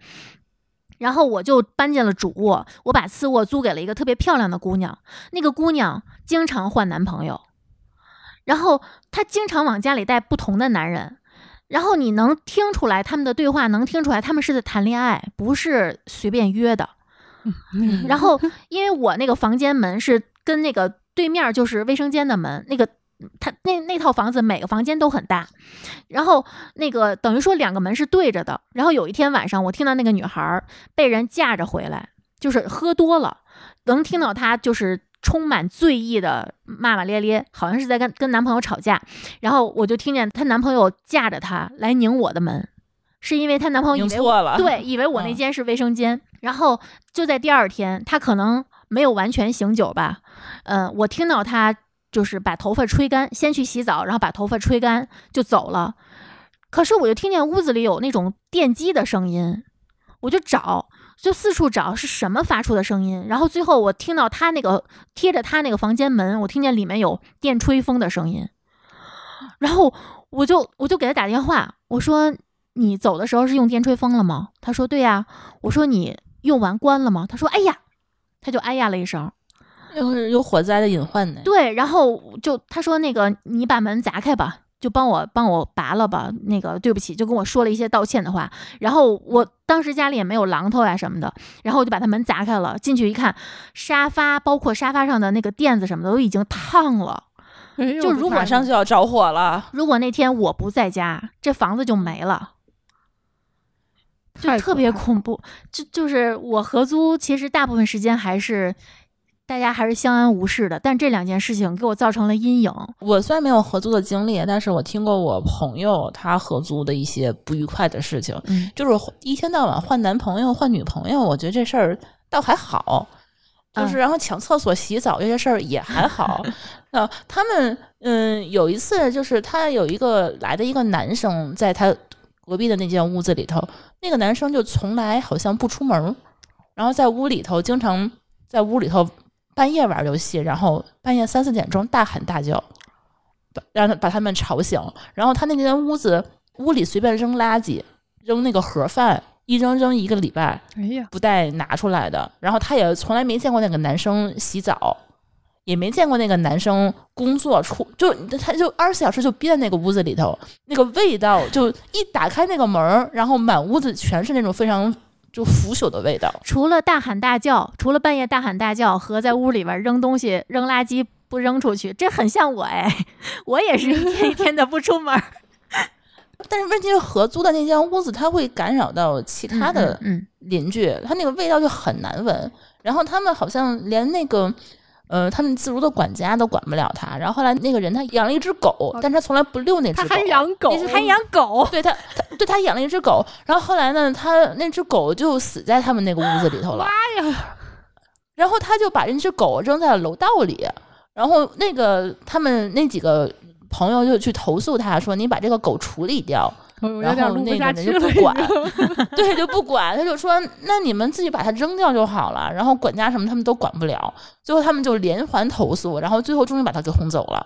然后我就搬进了主卧，我把次卧租给了一个特别漂亮的姑娘。那个姑娘经常换男朋友，然后她经常往家里带不同的男人。然后你能听出来他们的对话，能听出来他们是在谈恋爱，不是随便约的。[laughs] 然后，[laughs] 因为我那个房间门是跟那个对面就是卫生间的门，那个他那那套房子每个房间都很大，然后那个等于说两个门是对着的。然后有一天晚上，我听到那个女孩被人架着回来，就是喝多了，能听到她就是充满醉意的骂骂咧咧，好像是在跟跟男朋友吵架。然后我就听见她男朋友架着她来拧我的门，是因为她男朋友以为错了，对，以为我那嗯。间是卫生间，然后就在第二天，她可能没有完全醒酒吧，嗯、我听到她就是把头发吹干，先去洗澡，然后把头发吹干就走了。可是我就听见屋子里有那种电击的声音，我就找，就四处找是什么发出的声音，然后最后我听到他那个贴着他那个房间门，我听见里面有电吹风的声音，然后我就我就给他打电话，我说你走的时候是用电吹风了吗？他说对呀。我说你用完关了吗？他说哎呀，他就哎呀了一声。有有火灾的隐患呢。对，然后就他说那个你把门砸开吧。就帮我帮我拔了吧，那个对不起，就跟我说了一些道歉的话。然后我当时家里也没有榔头呀什么的，然后我就把他门砸开了，进去一看，沙发包括沙发上的那个垫子什么的都已经烫了，就如果马上就要着火了。如果那天我不在家，这房子就没了，就特别恐怖。就就是我合租，其实大部分时间还是。大家还是相安无事的，但这两件事情给我造成了阴影。我虽然没有合租的经历，但是我听过我朋友他合租的一些不愉快的事情，就是一天到晚换男朋友、换女朋友。我觉得这事儿倒还好，就是然后抢厕所、洗澡这些事儿也还好。[laughs] 呃，他们嗯，有一次就是他有一个来的一个男生在他隔壁的那间屋子里头，那个男生就从来好像不出门，然后在屋里头经常在屋里头。半夜玩游戏，然后半夜三四点钟大喊大叫，把让他把他们吵醒。然后他那间屋子屋里随便扔垃圾，扔那个盒饭，一扔扔一个礼拜，哎呀，不带拿出来的。然后他也从来没见过那个男生洗澡，也没见过那个男生工作出，就他就二十四小时就憋在那个屋子里头，那个味道就一打开那个门然后满屋子全是那种非常。就腐朽的味道。除了大喊大叫，除了半夜大喊大叫和在屋里边扔东西、扔垃圾不扔出去，这很像我哎，[laughs] 我也是一天一天的不出门。[laughs] 但是问题是，合租的那间屋子，它会干扰到其他的邻居，它那个味道就很难闻。然后他们好像连那个。呃，他们自如的管家都管不了他。然后后来那个人他养了一只狗，但他从来不遛那只狗。他还养狗，[laughs] 还养狗。对他，他对他养了一只狗。然后后来呢，他那只狗就死在他们那个屋子里头了。妈呀！然后他就把那只狗扔在了楼道里。然后那个他们那几个朋友就去投诉他说：“你把这个狗处理掉。”然后那个人就不管，[laughs] 对，就不管，他就说：“那你们自己把它扔掉就好了。”然后管家什么他们都管不了，最后他们就连环投诉，然后最后终于把他给轰走了。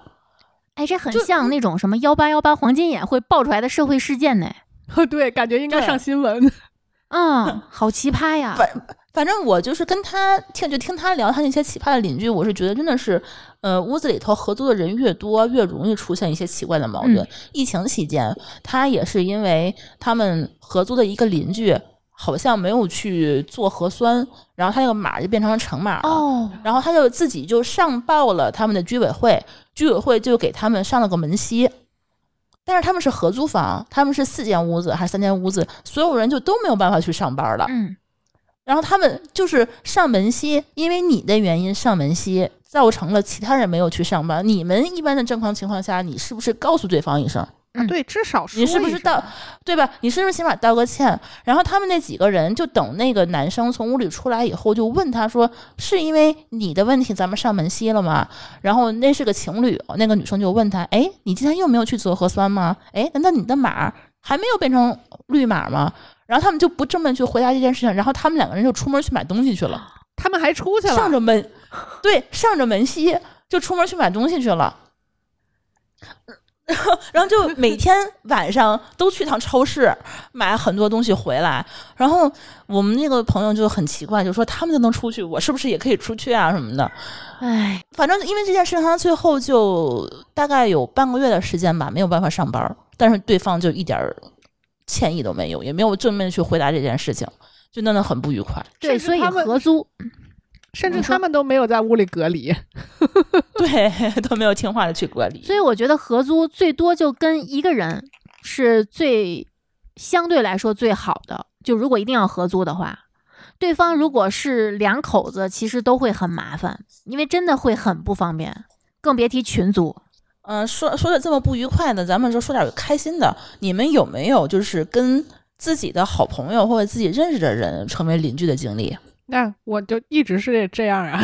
哎，这很像那种什么幺八幺八黄金眼会爆出来的社会事件呢？[laughs] 对，感觉应该上新闻。嗯，好奇葩呀！反反正我就是跟他听，就听他聊他那些奇葩的邻居，我是觉得真的是，呃，屋子里头合租的人越多，越容易出现一些奇怪的矛盾。疫情期间，他也是因为他们合租的一个邻居好像没有去做核酸，然后他那个码就变成了橙码了，然后他就自己就上报了他们的居委会，居委会就给他们上了个门息。但是他们是合租房，他们是四间屋子还是三间屋子？所有人就都没有办法去上班了。嗯，然后他们就是上门歇，因为你的原因上门歇，造成了其他人没有去上班。你们一般的正常情况下，你是不是告诉对方一声？啊，对，至少你是不是道，对吧？你是不是起码道个歉？然后他们那几个人就等那个男生从屋里出来以后，就问他说：“是因为你的问题咱们上门吸了吗？”然后那是个情侣，那个女生就问他：“哎，你今天又没有去做核酸吗？哎，难道你的码还没有变成绿码吗？”然后他们就不这么去回答这件事情，然后他们两个人就出门去买东西去了。[gasps] 他们还出去了，上着门，对，上着门吸就出门去买东西去了。然 [laughs] 后然后就每天晚上都去趟超市买很多东西回来。然后我们那个朋友就很奇怪，就说他们就能出去，我是不是也可以出去啊什么的？哎，反正因为这件事情，他最后就大概有半个月的时间吧，没有办法上班。但是对方就一点歉意都没有，也没有正面去回答这件事情，就弄得很不愉快。对，所以合租。甚至他们都没有在屋里隔离，[laughs] 对，[laughs] 都没有听话的去隔离。所以我觉得合租最多就跟一个人是最相对来说最好的。就如果一定要合租的话，对方如果是两口子，其实都会很麻烦，因为真的会很不方便，更别提群租。嗯，说说的这么不愉快的，咱们就说点开心的。你们有没有就是跟自己的好朋友或者自己认识的人成为邻居的经历？那我就一直是这样啊，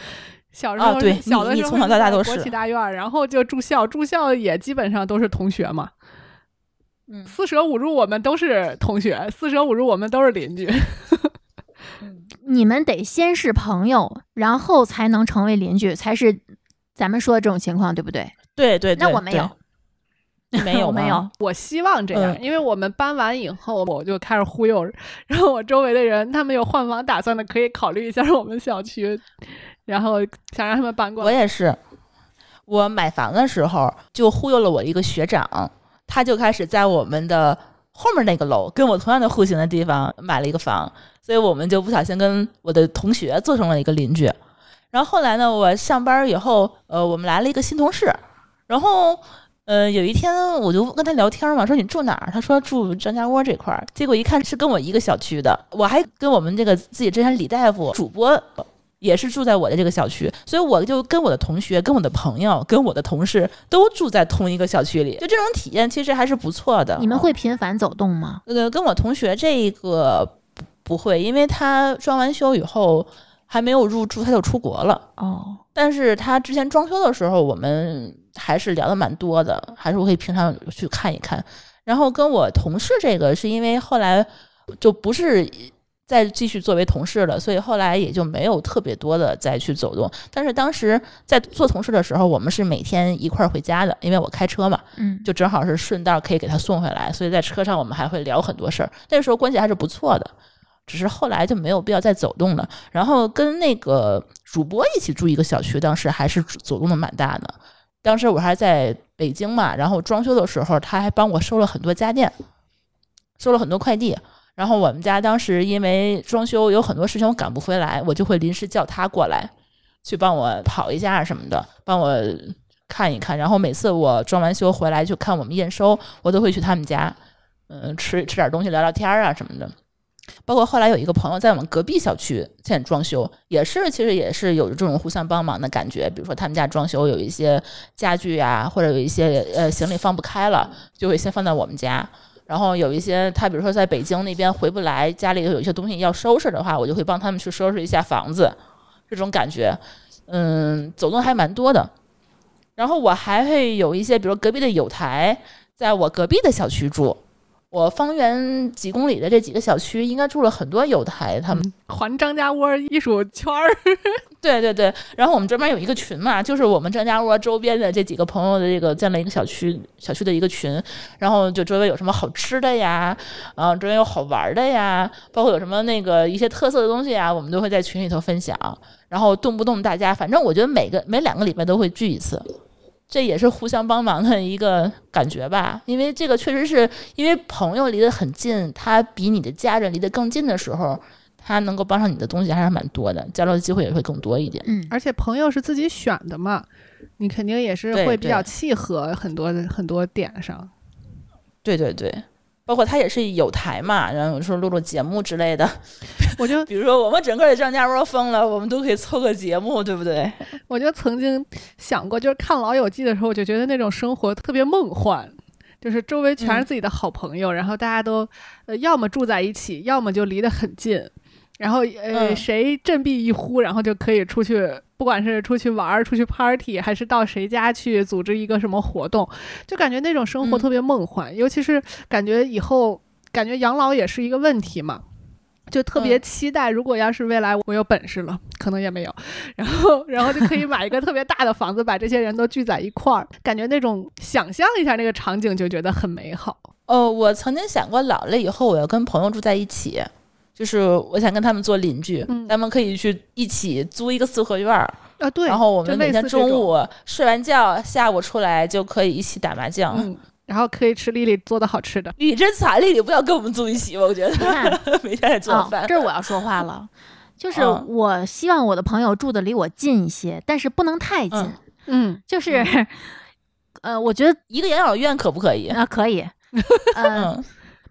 [laughs] 小时候对，小的时候从小到大都是国企大院，然后就住校，住校也基本上都是同学嘛。嗯，四舍五入我们都是同学，四舍五入我们都是邻居。[laughs] 你们得先是朋友，然后才能成为邻居，才是咱们说的这种情况，对不对？对对对，那我没有，对，[laughs] 没有没有。我希望这样，嗯因为我们搬完以后，我就开始忽悠，[laughs] 然后我周围的人，他们有换房打算的，可以考虑一下我们小区，然后想让他们搬过来。我也是，我买房的时候就忽悠了我一个学长，他就开始在我们的后面那个楼，跟我同样的户型的地方买了一个房，所以我们就不小心跟我的同学做成了一个邻居。然后后来呢，我上班以后，呃，我们来了一个新同事，然后。呃，有一天我就跟他聊天嘛，说你住哪儿？他说住张家窝这块儿。结果一看是跟我一个小区的，我还跟我们这个自己之前李大夫主播也是住在我的这个小区，所以我就跟我的同学、跟我的朋友、跟我的同事都住在同一个小区里，就这种体验其实还是不错的。你们会频繁走动吗？呃，跟我同学这个不不会，因为他装完修以后还没有入住，他就出国了。哦，但是他之前装修的时候，我们还是聊的蛮多的，还是我可以平常去看一看。然后跟我同事这个，是因为后来就不是再继续作为同事了，所以后来也就没有特别多的再去走动。但是当时在做同事的时候，我们是每天一块儿回家的，因为我开车嘛，嗯，就正好是顺道可以给他送回来，所以在车上我们还会聊很多事儿。那时候关系还是不错的，只是后来就没有必要再走动了。然后跟那个主播一起住一个小区，当时还是走动的蛮大的。当时我还在北京嘛，然后装修的时候，他还帮我收了很多家电，收了很多快递。然后我们家当时因为装修有很多事情我赶不回来，我就会临时叫他过来，去帮我跑一下什么的，帮我看一看。然后每次我装完修回来去看我们验收，我都会去他们家，嗯、吃吃点东西，聊聊天啊什么的。包括后来有一个朋友在我们隔壁小区在装修，也是其实也是有这种互相帮忙的感觉。比如说他们家装修有一些家具啊、或者有一些呃行李放不开了，就会先放在我们家。然后有一些他比如说在北京那边回不来，家里有一些东西要收拾的话，我就会帮他们去收拾一下房子，这种感觉，嗯，走动还蛮多的。然后我还会有一些，比如隔壁的友台，在我隔壁的小区住。我方圆几公里的这几个小区，应该住了很多有台，他们环张家窝艺术圈儿，[laughs] 对对对，然后我们这边有一个群嘛，就是我们张家窝周边的这几个朋友的这个建了一个小区小区的一个群，然后就周围有什么好吃的呀，啊周围有好玩的呀，包括有什么那个一些特色的东西呀，我们都会在群里头分享，然后动不动大家，反正我觉得每个每两个礼拜都会聚一次。这也是互相帮忙的一个感觉吧，因为这个确实是因为朋友离得很近，他比你的家人离得更近的时候，他能够帮上你的东西还是蛮多的，交流的机会也会更多一点。嗯，而且朋友是自己选的嘛，你肯定也是会比较契合很多的很多点上。对对对，包括他也是有台嘛，然后有时候录录节目之类的，我就比如说我们整个的张家窝疯了，我们都可以凑个节目，对不对？我就曾经想过，就是看《老友记》的时候，我就觉得那种生活特别梦幻，就是周围全是自己的好朋友，然后大家都呃要么住在一起，要么就离得很近，然后呃、嗯谁振臂一呼，然后就可以出去，不管是出去玩儿、出去 party，还是到谁家去组织一个什么活动，就感觉那种生活嗯特别梦幻，尤其是感觉以后感觉养老也是一个问题嘛。就特别嗯期待，如果要是未来我有本事了，可能也没有，然后然后就可以买一个特别大的房子，把这些人都聚在一块儿，感觉那种想象一下那个场景，就觉得很美好。哦，我曾经想过老了以后我要跟朋友住在一起，就是我想跟他们做邻居，嗯咱们可以去一起租一个四合院儿，啊，对，然后我们每天中午睡完觉，下午出来就可以一起打麻将。嗯，然后可以吃丽丽做的好吃的。你真惨，丽丽不要跟我们住一起吧，我觉得 [laughs] 每天得做哦饭。，这儿我要说话了，[laughs] 就是嗯我希望我的朋友住的离我近一些，但是不能太近，嗯嗯，就是。[laughs] 呃，我觉得一个养老院可不可以？啊、可以，呃，嗯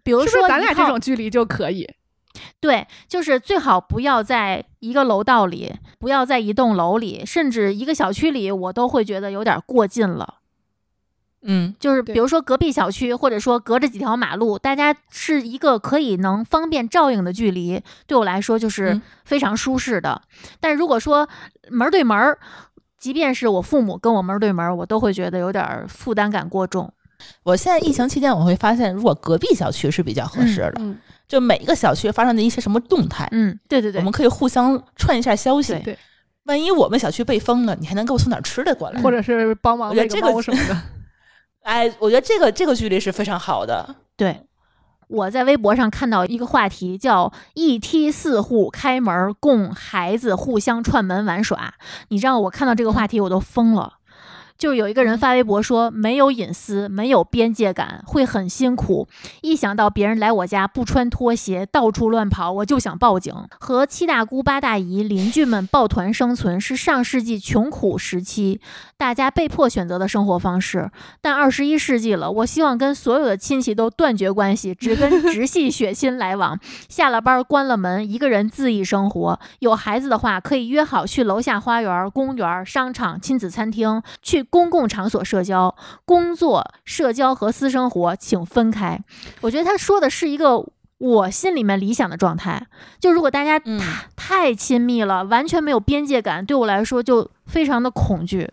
比如是不是咱俩这种距离就可以？对，就是最好不要在一个楼道里，不要在一栋楼里，甚至一个小区里，我都会觉得有点过近了。嗯就是比如说隔壁小区，或者说隔着几条马路，大家是一个可以能方便照应的距离，对我来说就是嗯非常舒适的。但如果说门儿对门儿，即便是我父母跟我门儿对门儿，我都会觉得有点儿负担感过重。我现在疫情期间，我会发现，如果隔壁小区是比较合适的，嗯，就每一个小区发生的一些什么动态，嗯，对对对，我们可以互相串一下消息。对，万一我们小区被封了，你还能给我送点吃的过来，或者是帮忙喂我觉得这个猫什么的。[laughs] 哎，我觉得这个这个距离是非常好的。对，我在微博上看到一个话题，叫“一梯四户开门，供孩子互相串门玩耍”。你知道，我看到这个话题我都疯了。就有一个人发微博说，没有隐私，没有边界感，会很辛苦。一想到别人来我家不穿拖鞋，到处乱跑，我就想报警。和七大姑八大姨邻居们抱团生存，是上世纪穷苦时期大家被迫选择的生活方式。但二十一世纪了，我希望跟所有的亲戚都断绝关系，只跟直系血亲来往。下了班关了门，一个人恣意生活。有孩子的话，可以约好去楼下花园、公园、商场、亲子餐厅，去公共场所社交。工作、社交和私生活请分开。我觉得他说的是一个。我心里面理想的状态，就如果大家嗯太太亲密了，完全没有边界感，对我来说就非常的恐惧。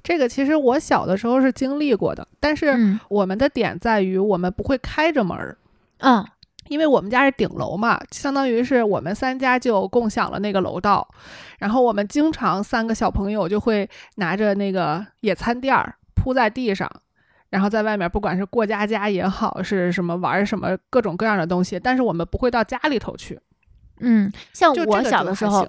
这个其实我小的时候是经历过的，但是嗯我们的点在于我们不会开着门儿，嗯因为我们家是顶楼嘛，相当于是我们三家就共享了那个楼道，然后我们经常三个小朋友就会拿着那个野餐垫儿铺在地上。然后在外面，不管是过家家也好，是什么玩儿什么各种各样的东西，但是我们不会到家里头去。嗯，像我小的时候，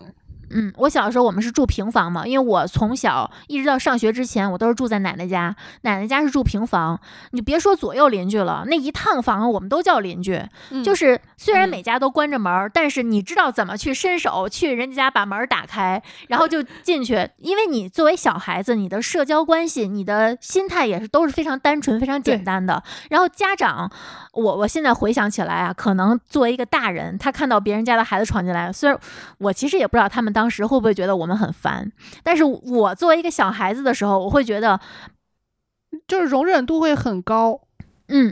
嗯，我小时候我们是住平房嘛，因为我从小一直到上学之前，我都是住在奶奶家，奶奶家是住平房。你别说左右邻居了，那一趟房我们都叫邻居。就是虽然嗯每家都关着门儿，但是你知道怎么去伸手去人家家把门打开，然后就进去。因为你作为小孩子，你的社交关系、你的心态也是都是非常单纯、非常简单的。然后家长，我我现在回想起来啊，可能作为一个大人，他看到别人家的孩子闯进来，虽然我其实也不知道他们当时会不会觉得我们很烦，但是我作为一个小孩子的时候，我会觉得，就是容忍度会很高。嗯，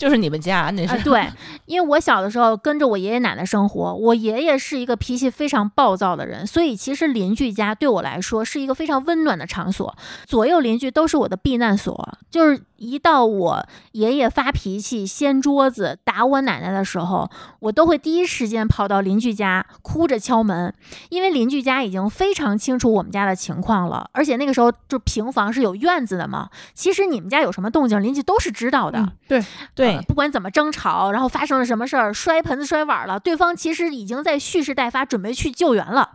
就是你们家那啊，是、[laughs] 对，因为我小的时候跟着我爷爷奶奶生活，我爷爷是一个脾气非常暴躁的人，所以其实邻居家对我来说是一个非常温暖的场所，左右邻居都是我的避难所。就是一到我爷爷发脾气、掀桌子、打我奶奶的时候，我都会第一时间跑到邻居家，哭着敲门，因为邻居家已经非常清楚我们家的情况了，而且那个时候就平房是有院子的嘛，其实你们家有什么动静，邻居都是知道的。嗯，对，对呃不管怎么争吵，然后发生了什么事儿，摔盆子摔碗了，对方其实已经在蓄势待发，准备去救援了。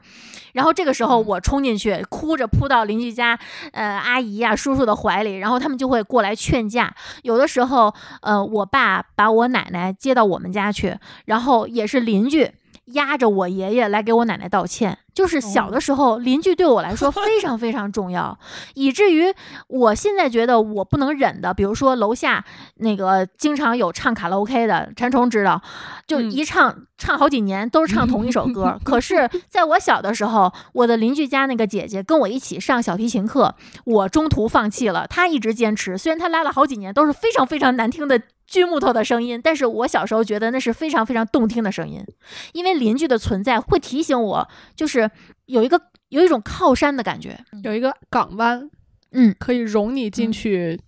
然后这个时候我冲进去，哭着扑到邻居家，呃，阿姨呀、叔叔的怀里，然后他们就会过来劝架。有的时候，呃，我爸把我奶奶接到我们家去，然后也是邻居压着我爷爷来给我奶奶道歉。就是小的时候，邻居对我来说非常非常重要，以至于我现在觉得我不能忍的，比如说楼下那个经常有唱卡拉 OK 的，陈虫知道，就嗯一唱、唱好几年都是唱同一首歌。可是 [laughs] 在我小的时候，我的邻居家那个姐姐跟我一起上小提琴课，我中途放弃了，她一直坚持，虽然她拉了好几年都是非常非常难听的。锯木头的声音，但是我小时候觉得那是非常非常动听的声音，因为邻居的存在会提醒我，就是有一个有一种靠山的感觉。有一个港湾嗯，可以容你进嗯去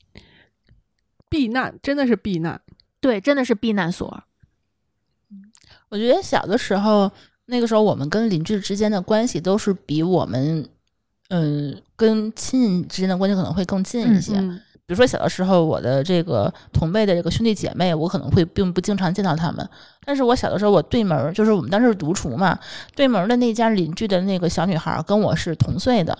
避难，真的是避难。对，真的是避难所。我觉得小的时候，那个时候我们跟邻居之间的关系都是比我们，嗯，跟亲人之间的关系可能会更近一些。嗯比如说小的时候，我的这个同辈的这个兄弟姐妹，我可能会并不经常见到他们。但是我小的时候，我对门儿就是我们当时是独厨嘛，对门儿的那家邻居的那个小女孩跟我是同岁的，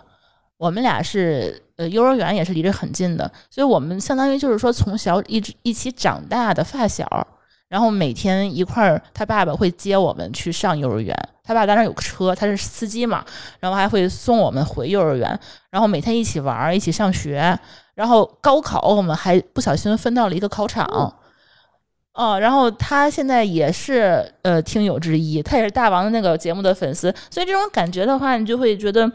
我们俩是呃幼儿园也是离着很近的，所以我们相当于就是说从小一直一起长大的发小。然后每天一块儿，他爸爸会接我们去上幼儿园。他爸当时有车，他是司机嘛，然后还会送我们回幼儿园。然后每天一起玩儿，一起上学。然后高考我们还不小心分到了一个考场。哦，然后他现在也是呃听友之一，他也是大王的那个节目的粉丝，所以这种感觉的话，你就会觉得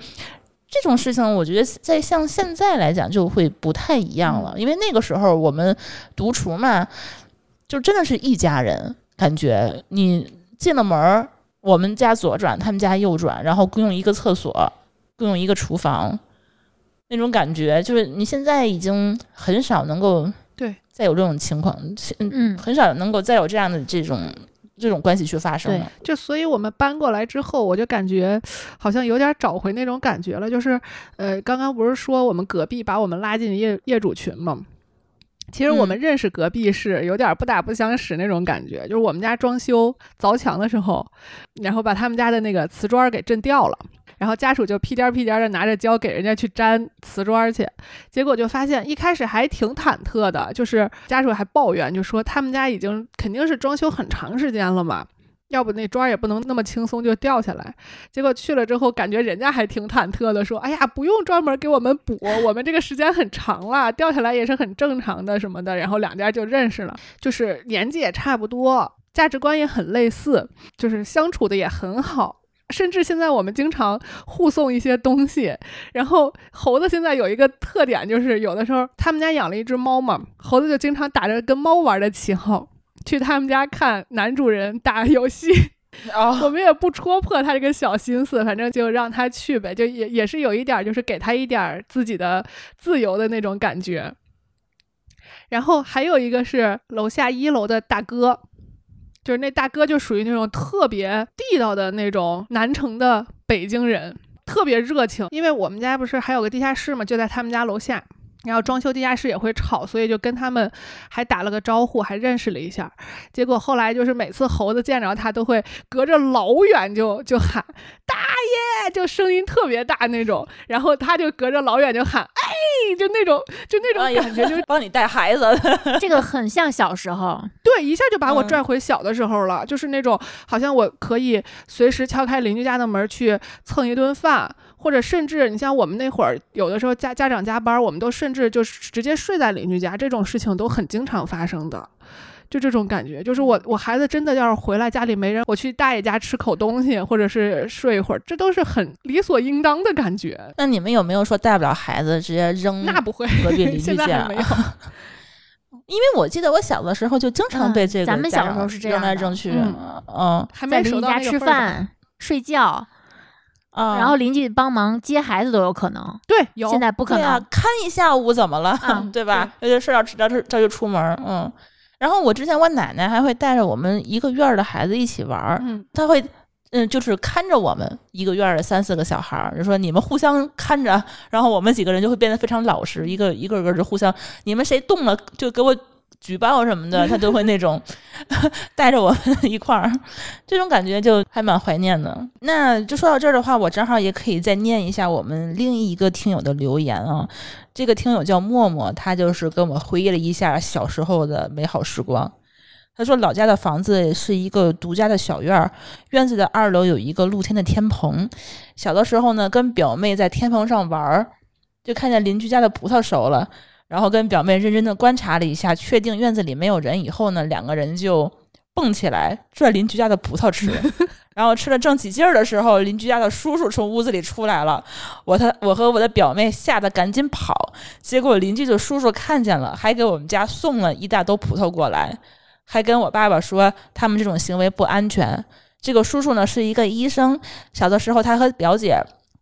这种事情，我觉得在像现在来讲就会不太一样了，因为那个时候我们独厨嘛，就真的是一家人，感觉。你进了门儿，我们家左转，他们家右转，然后共用一个厕所，共用一个厨房，那种感觉，就是你现在已经很少能够对再有这种情况，嗯，嗯，很少能够再有这样的这种这种关系去发生了。就所以我们搬过来之后，我就感觉好像有点找回那种感觉了。就是呃，刚刚不是说我们隔壁把我们拉进业业主群吗？其实我们嗯认识隔壁是有点不打不相识那种感觉，就是我们家装修凿墙的时候，然后把他们家的那个瓷砖给震掉了，然后家属就屁颠儿屁颠的拿着胶给人家去粘瓷砖去，结果就发现一开始还挺忐忑的，就是家属还抱怨，就说他们家已经肯定是装修很长时间了嘛。要不那砖也不能那么轻松就掉下来。结果去了之后，感觉人家还挺忐忑的，说：“哎呀，不用专门给我们补，我们这个时间很长了，掉下来也是很正常的什么的。”然后两家就认识了，就是年纪也差不多，价值观也很类似，就是相处的也很好。甚至现在我们经常互送一些东西，然后猴子现在有一个特点，就是有的时候他们家养了一只猫嘛，猴子就经常打着跟猫玩的旗号去他们家看男主人打游戏，[laughs] 哦，我们也不戳破他这个小心思，反正就让他去呗，就也也是有一点儿，就是给他一点儿自己的自由的那种感觉。然后还有一个是楼下一楼的大哥，就是那大哥就属于那种特别地道的那种南城的北京人，特别热情。因为我们家不是还有个地下室嘛，就在他们家楼下。然后装修地下室也会吵，所以就跟他们还打了个招呼，还认识了一下。结果后来就是每次猴子见着他都会隔着老远就就喊大爷，就声音特别大那种。然后他就隔着老远就喊哎，就那种就那种感觉，就是帮你带孩子，[laughs] 这个很像小时候，对，一下就把我嗯。拽回小的时候了，就是那种好像我可以随时敲开邻居家的门去蹭一顿饭，或者甚至你像我们那会儿有的时候家家长加班，我们都甚至就是直接睡在邻居家，这种事情都很经常发生的。就这种感觉，就是我我孩子真的要是回来家里没人，我去大爷家吃口东西，或者是睡一会儿，这都是很理所应当的感觉。那你们有没有说带不了孩子直接扔那不会，隔壁邻 [laughs] 居现在家没有。[laughs] 因为我记得我小的时候就经常被这个嗯咱们小时候是这样扔来扔去，嗯嗯还在没熟到邻居家吃。饭、睡觉，啊，然后邻居帮忙接孩子都有可能。对，有现在不可能，，看一下午怎么了，嗯对吧？有些事儿要这这这就出门，嗯。然后我之前我奶奶还会带着我们一个院儿的孩子一起玩儿，嗯，她会。嗯，就是看着我们一个院儿的三四个小孩儿，就说你们互相看着，然后我们几个人就会变得非常老实，一个一个个就互相，你们谁动了就给我举报什么的，他都会那种 [laughs] 带着我们一块儿，这种感觉就还蛮怀念的。那就说到这儿的话，我正好也可以再念一下我们另一个听友的留言啊。这个听友叫默默，他就是跟我回忆了一下小时候的美好时光。他说，老家的房子是一个独家的小院儿，院子的二楼有一个露天的天棚。小的时候呢，跟表妹在天棚上玩儿，就看见邻居家的葡萄熟了，然后跟表妹认真的观察了一下，确定院子里没有人以后呢，两个人就蹦起来拽邻居家的葡萄吃。[laughs] 然后吃了正起劲儿的时候，邻居家的叔叔从屋子里出来了，我他我和我的表妹吓得赶紧跑，结果邻居的叔叔看见了，还给我们家送了一大兜葡萄过来，还跟我爸爸说他们这种行为不安全。这个叔叔呢是一个医生，小的时候他和表姐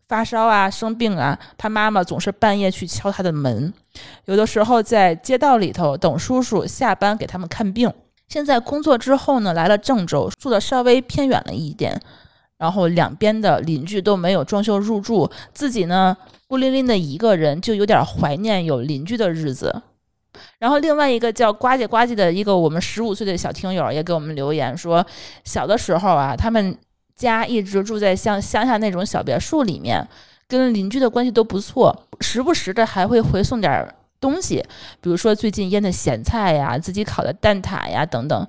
发烧啊、生病啊，他妈妈总是半夜去敲他的门，有的时候在街道里头等叔叔下班给他们看病。现在工作之后呢，来了郑州，住的稍微偏远了一点，然后两边的邻居都没有装修入住，自己呢孤零零的一个人，就有点怀念有邻居的日子。然后另外一个叫呱唧呱唧的一个我们十五岁的小听友也给我们留言说，小的时候啊，他们家一直住在像乡下那种小别墅里面，跟邻居的关系都不错，时不时的还会回送点东西，比如说最近腌的咸菜呀、自己烤的蛋挞呀等等。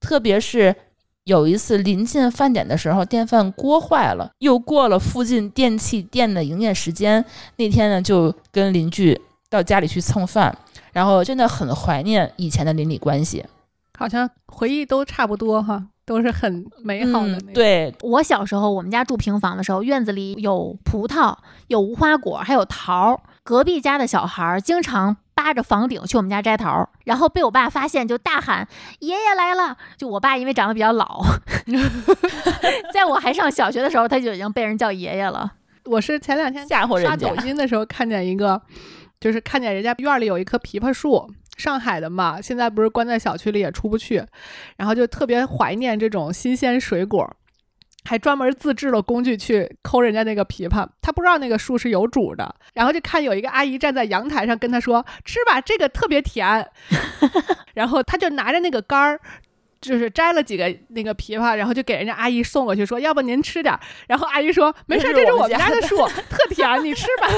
特别是有一次临近饭点的时候，电饭锅坏了，又过了附近电器店的营业时间，那天呢就跟邻居到家里去蹭饭，然后真的很怀念以前的邻里关系。好像回忆都差不多哈，都是很美好的那种。嗯、对，我小时候，我们家住平房的时候，院子里有葡萄，有无花果，还有桃儿。隔壁家的小孩儿经常扒着房顶去我们家摘桃儿，然后被我爸发现，就大喊“爷爷来了”。就我爸因为长得比较老，[laughs] 在我还上小学的时候，他就已经被人叫爷爷了。我是前两天吓唬人刷抖音的时候看见一个，就是看见人家院里有一棵枇杷树，上海的嘛，现在不是关在小区里也出不去，然后就特别怀念这种新鲜水果。还专门自制了工具去抠人家那个枇杷，他不知道那个树是有主的，然后就看有一个阿姨站在阳台上跟他说：“吃吧，这个特别甜。” [laughs] 然后他就拿着那个杆儿，就是摘了几个那个枇杷，然后就给人家阿姨送过去，说：“要不您吃点。”然后阿姨说：“没事，这是我们家的树，[laughs] 特甜，你吃吧。”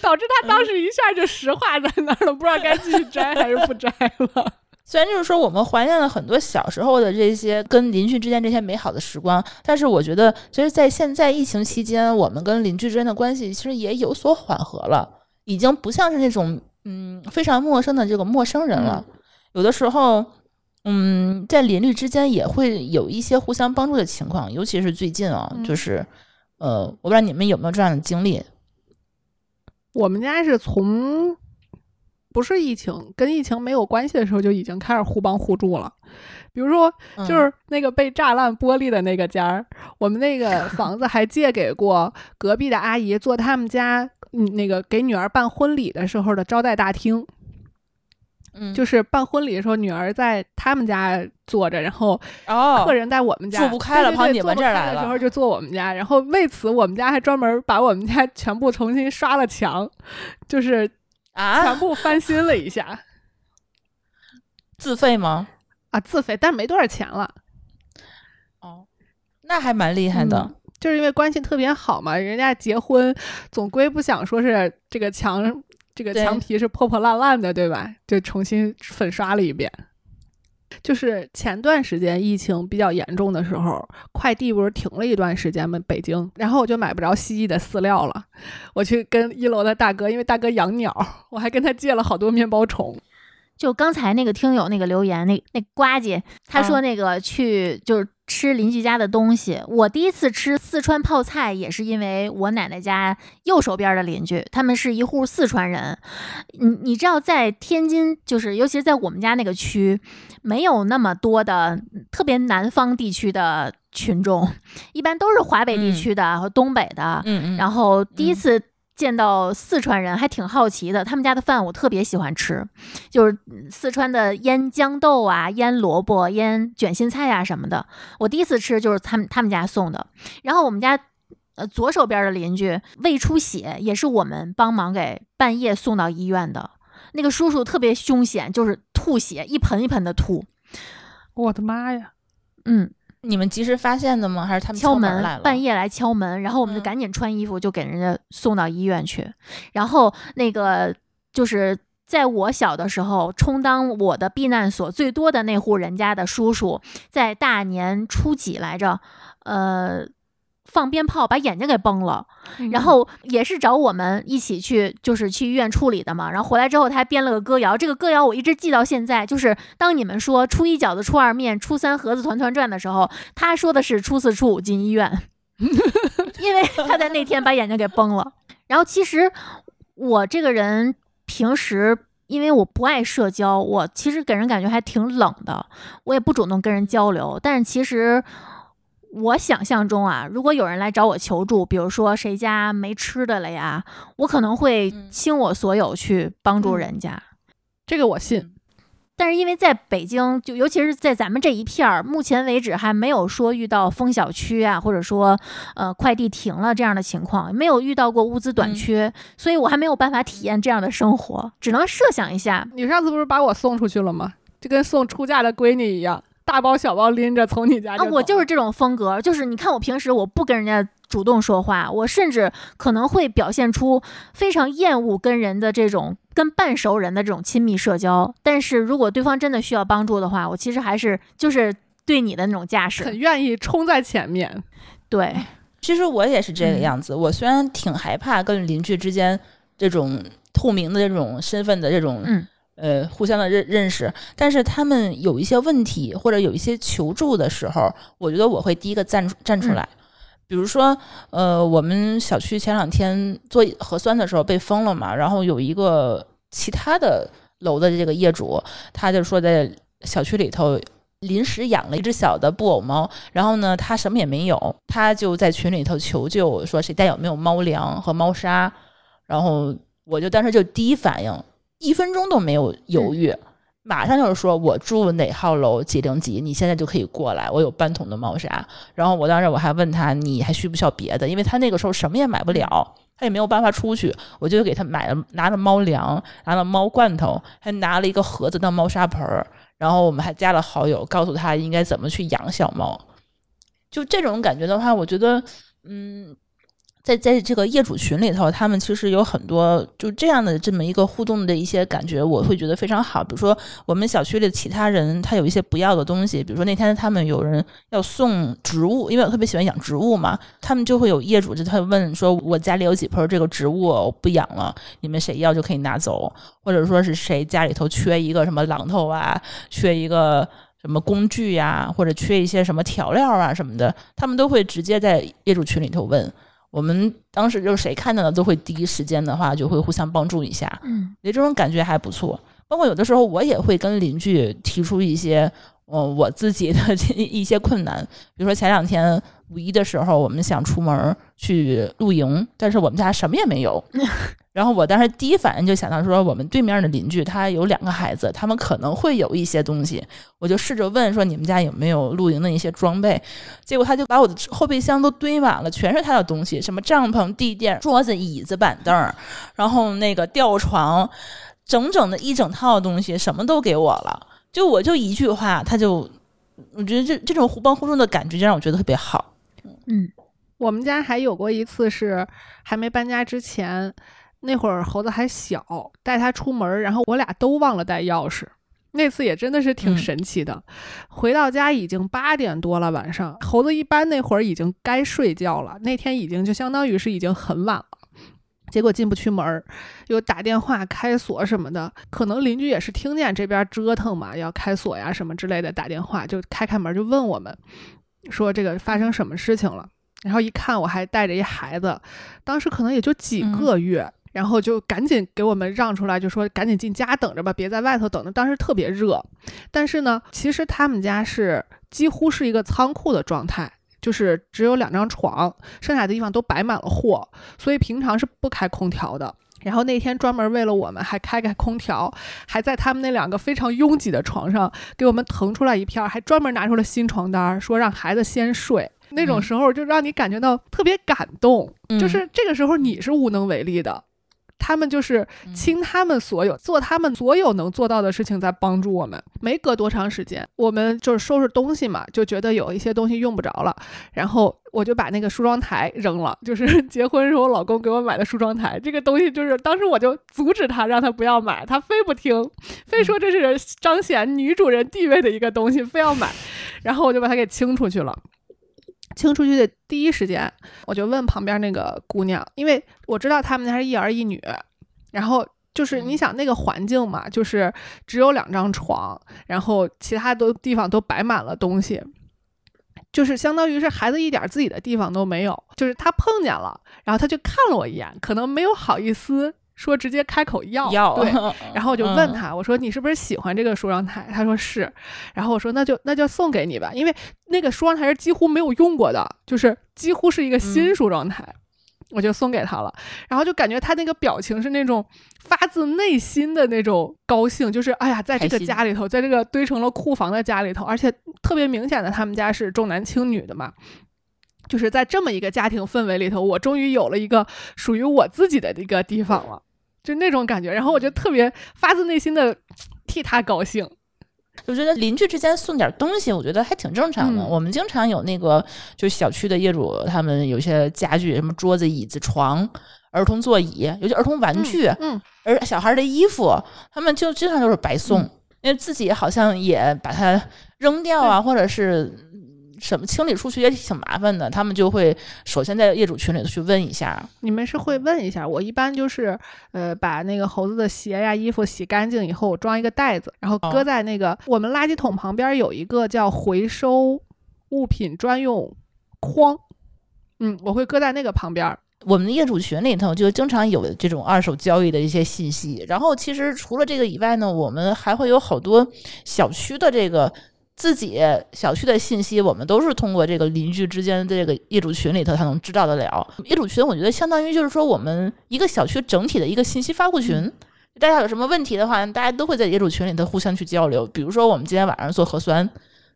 导致他当时一下就石化在那儿了，不知道该继续摘还是不摘了。[laughs] 虽然就是说我们怀念了很多小时候的这些跟邻居之间这些美好的时光，但是我觉得，其实，在现在疫情期间，我们跟邻居之间的关系其实也有所缓和了，已经不像是那种嗯非常陌生的这个陌生人了。有的时候，嗯，在邻居之间也会有一些互相帮助的情况，尤其是最近啊，就是呃，我不知道你们有没有这样的经历。我们家是从。不是疫情，跟疫情没有关系的时候就已经开始互帮互助了。比如说，就是那个被炸烂玻璃的那个家儿，我们那个 [laughs] 房子还借给过隔壁的阿姨做他们家那个给女儿办婚礼的时候的招待大厅。嗯，就是办婚礼的时候，女儿在他们家坐着，然后客人在我们家住不开了，跑你们这儿来了。的时候就坐我们家，然后为此我们家还专门把我们家全部重新刷了墙，就是。啊！全部翻新了一下，[laughs] 自费吗？啊，自费，但是没多少钱了。哦，那还蛮厉害的，就是因为关系特别好嘛。人家结婚总归不想说是这个墙，这个墙皮是破破烂烂的，对吧？就重新粉刷了一遍。就是前段时间疫情比较严重的时候，快递不是停了一段时间吗？北京，然后我就买不着蜥蜴的饲料了。我去跟一楼的大哥，因为大哥养鸟，我还跟他借了好多面包虫。就刚才那个听友那个留言，那那呱唧，他说那个去就是。吃邻居家的东西，我第一次吃四川泡菜也是因为我奶奶家右手边的邻居，他们是一户四川人。你你知道，在天津，就是尤其是在我们家那个区，没有那么多的特别南方地区的群众，一般都是华北地区的和东北的。嗯嗯。然后第一次。见到四川人还挺好奇的，他们家的饭我特别喜欢吃，就是四川的腌豇豆啊、腌萝卜、腌卷心菜呀什么的。我第一次吃就是他们他们家送的。然后我们家呃左手边的邻居胃出血，也是我们帮忙给半夜送到医院的。那个叔叔特别凶险，就是吐血一盆一盆的吐。我的妈呀！嗯。你们及时发现的吗？还是他们敲门来了？半夜来敲门，然后我们就赶紧穿衣服，就给人家送到医院去。然后那个就是在我小的时候，充当我的避难所最多的那户人家的叔叔，在大年初几来着？呃。放鞭炮把眼睛给崩了，然后也是找我们一起去，就是去医院处理的嘛。然后回来之后，他还编了个歌谣，这个歌谣我一直记到现在。就是当你们说初一饺子，初二面，初三盒子团团转的时候，他说的是初四初五进医院，[laughs] 因为他在那天把眼睛给崩了。然后其实我这个人平时因为我不爱社交，我其实给人感觉还挺冷的，我也不主动跟人交流。但是其实。我想象中啊，如果有人来找我求助，比如说谁家没吃的了呀，我可能会倾我所有去帮助人家。这个我信。但是因为在北京，就尤其是在咱们这一片儿，目前为止还没有说遇到封小区啊，或者说呃快递停了这样的情况，没有遇到过物资短缺，所以我还没有办法体验这样的生活，只能设想一下。你上次不是把我送出去了吗？就跟送出嫁的闺女一样。大包小包拎着从你家啊，我就是这种风格，就是你看我平时我不跟人家主动说话，我甚至可能会表现出非常厌恶跟人的这种跟半熟人的这种亲密社交。但是如果对方真的需要帮助的话，我其实还是就是对你的那种架势，很愿意冲在前面。对，其实我也是这个样子。我虽然挺害怕跟邻居之间这种透明的这种身份的这种嗯。呃，互相的认认识，但是他们有一些问题或者有一些求助的时候，我觉得我会第一个站站出来。比如说，呃，我们小区前两天做核酸的时候被封了嘛，然后有一个其他的楼的这个业主，他就说在小区里头临时养了一只小的布偶猫，然后呢，他什么也没有，他就在群里头求救，说谁家有没有猫粮和猫砂，然后我就当时就第一反应。一分钟都没有犹豫，马上就是说我住哪号楼几零几，你现在就可以过来，我有半桶的猫砂。然后我当时我还问他，你还需不需要别的？因为他那个时候什么也买不了，他也没有办法出去，我就给他买了拿了猫粮，拿了猫罐头，还拿了一个盒子当猫砂盆儿。然后我们还加了好友，告诉他应该怎么去养小猫。就这种感觉的话，我觉得，嗯，在在这个业主群里头，他们其实有很多就这样的这么一个互动的一些感觉，我会觉得非常好。比如说，我们小区里的其他人他有一些不要的东西，比如说那天他们有人要送植物，因为我特别喜欢养植物嘛，他们就会有业主就他问说，我家里有几盆这个植物我不养了，你们谁要就可以拿走，或者说是谁家里头缺一个什么榔头啊，缺一个。什么工具呀，或者缺一些什么调料啊什么的，他们都会直接在业主群里头问。我们当时就是谁看到了，都会第一时间的话就会互相帮助一下。嗯，觉得这种感觉还不错。包括有的时候我也会跟邻居提出一些，呃，我自己的一些困难。比如说前两天五一的时候，我们想出门去露营，但是我们家什么也没有。然后我当时第一反应就想到说，我们对面的邻居他有两个孩子，他们可能会有一些东西，我就试着问说，你们家有没有露营的一些装备？结果他就把我的后备箱都堆满了，全是他的东西，什么帐篷、地垫、桌子、椅子、板凳，然后那个吊床，整整的一整套东西，什么都给我了。就我就一句话，他就，我觉得这这种互帮互助的感觉，就让我觉得特别好。嗯，我们家还有过一次是还没搬家之前。那会儿猴子还小，带他出门，然后我俩都忘了带钥匙。那次也真的是挺神奇的。回到家已经八点多了，晚上猴子一般那会儿已经该睡觉了。那天已经就相当于是已经很晚了，结果进不去门儿，又打电话开锁什么的。可能邻居也是听见这边折腾嘛，要开锁呀什么之类的，打电话就开开门就问我们，说这个发生什么事情了。然后一看我还带着一孩子，当时可能也就几个月。然后就赶紧给我们让出来，就说赶紧进家等着吧，别在外头等着。当时特别热，但是呢，其实他们家是几乎是一个仓库的状态，就是只有两张床，剩下的地方都摆满了货，所以平常是不开空调的。然后那天专门为了我们还开开空调，还在他们那两个非常拥挤的床上给我们腾出来一片，还专门拿出了新床单，说让孩子先睡。那种时候就让你感觉到特别感动，就是这个时候你是无能为力的。他们就是倾他们所有，做他们所有能做到的事情，在帮助我们。没隔多长时间，我们就是收拾东西嘛，就觉得有一些东西用不着了，然后我就把那个梳妆台扔了。就是结婚时候我老公给我买的梳妆台，这个东西就是当时我就阻止他，让他不要买，他非不听，非说这是 [laughs] 彰显女主人地位的一个东西，非要买，然后我就把它给清出去了。清出去的第一时间，我就问旁边那个姑娘，因为我知道他们家是一儿一女，然后就是你想那个环境嘛，就是只有两张床，然后其他都地方都摆满了东西，就是相当于是孩子一点自己的地方都没有，就是他碰见了，然后他就看了我一眼，可能没有好意思。说直接开口要，对，[laughs] 然后我就问他，我说你是不是喜欢这个梳妆台？他说是，然后我说那就那就送给你吧，因为那个梳妆台是几乎没有用过的，就是几乎是一个新梳妆台，我就送给他了。然后就感觉他那个表情是那种发自内心的那种高兴，就是哎呀，在这个家里头，在这个堆成了库房的家里头，而且特别明显的，他们家是重男轻女的嘛，就是在这么一个家庭氛围里头，我终于有了一个属于我自己的一个地方了。就那种感觉，然后我就特别发自内心的替他高兴。我觉得邻居之间送点东西，我觉得还挺正常的。我们经常有那个，就小区的业主，他们有些家具，什么桌子、椅子、床、儿童座椅，尤其儿童玩具，嗯，而小孩的衣服，他们就经常都是白送，因为自己好像也把它扔掉啊，或者是。什么清理出去也挺麻烦的，他们就会首先在业主群里头去问一下。你们是会问一下？我一般就是呃，把那个猴子的鞋呀、衣服洗干净以后，我装一个袋子，然后搁在那个我们垃圾桶旁边有一个叫回收物品专用筐，嗯，我会搁在那个旁边。我们的业主群里头就经常有这种二手交易的一些信息。然后其实除了这个以外呢，我们还会有好多小区的这个。自己小区的信息，我们都是通过这个邻居之间的这个业主群里头才能知道得了。业主群，我觉得相当于就是说我们一个小区整体的一个信息发布群，大家有什么问题的话，大家都会在业主群里头互相去交流。比如说，我们今天晚上做核酸，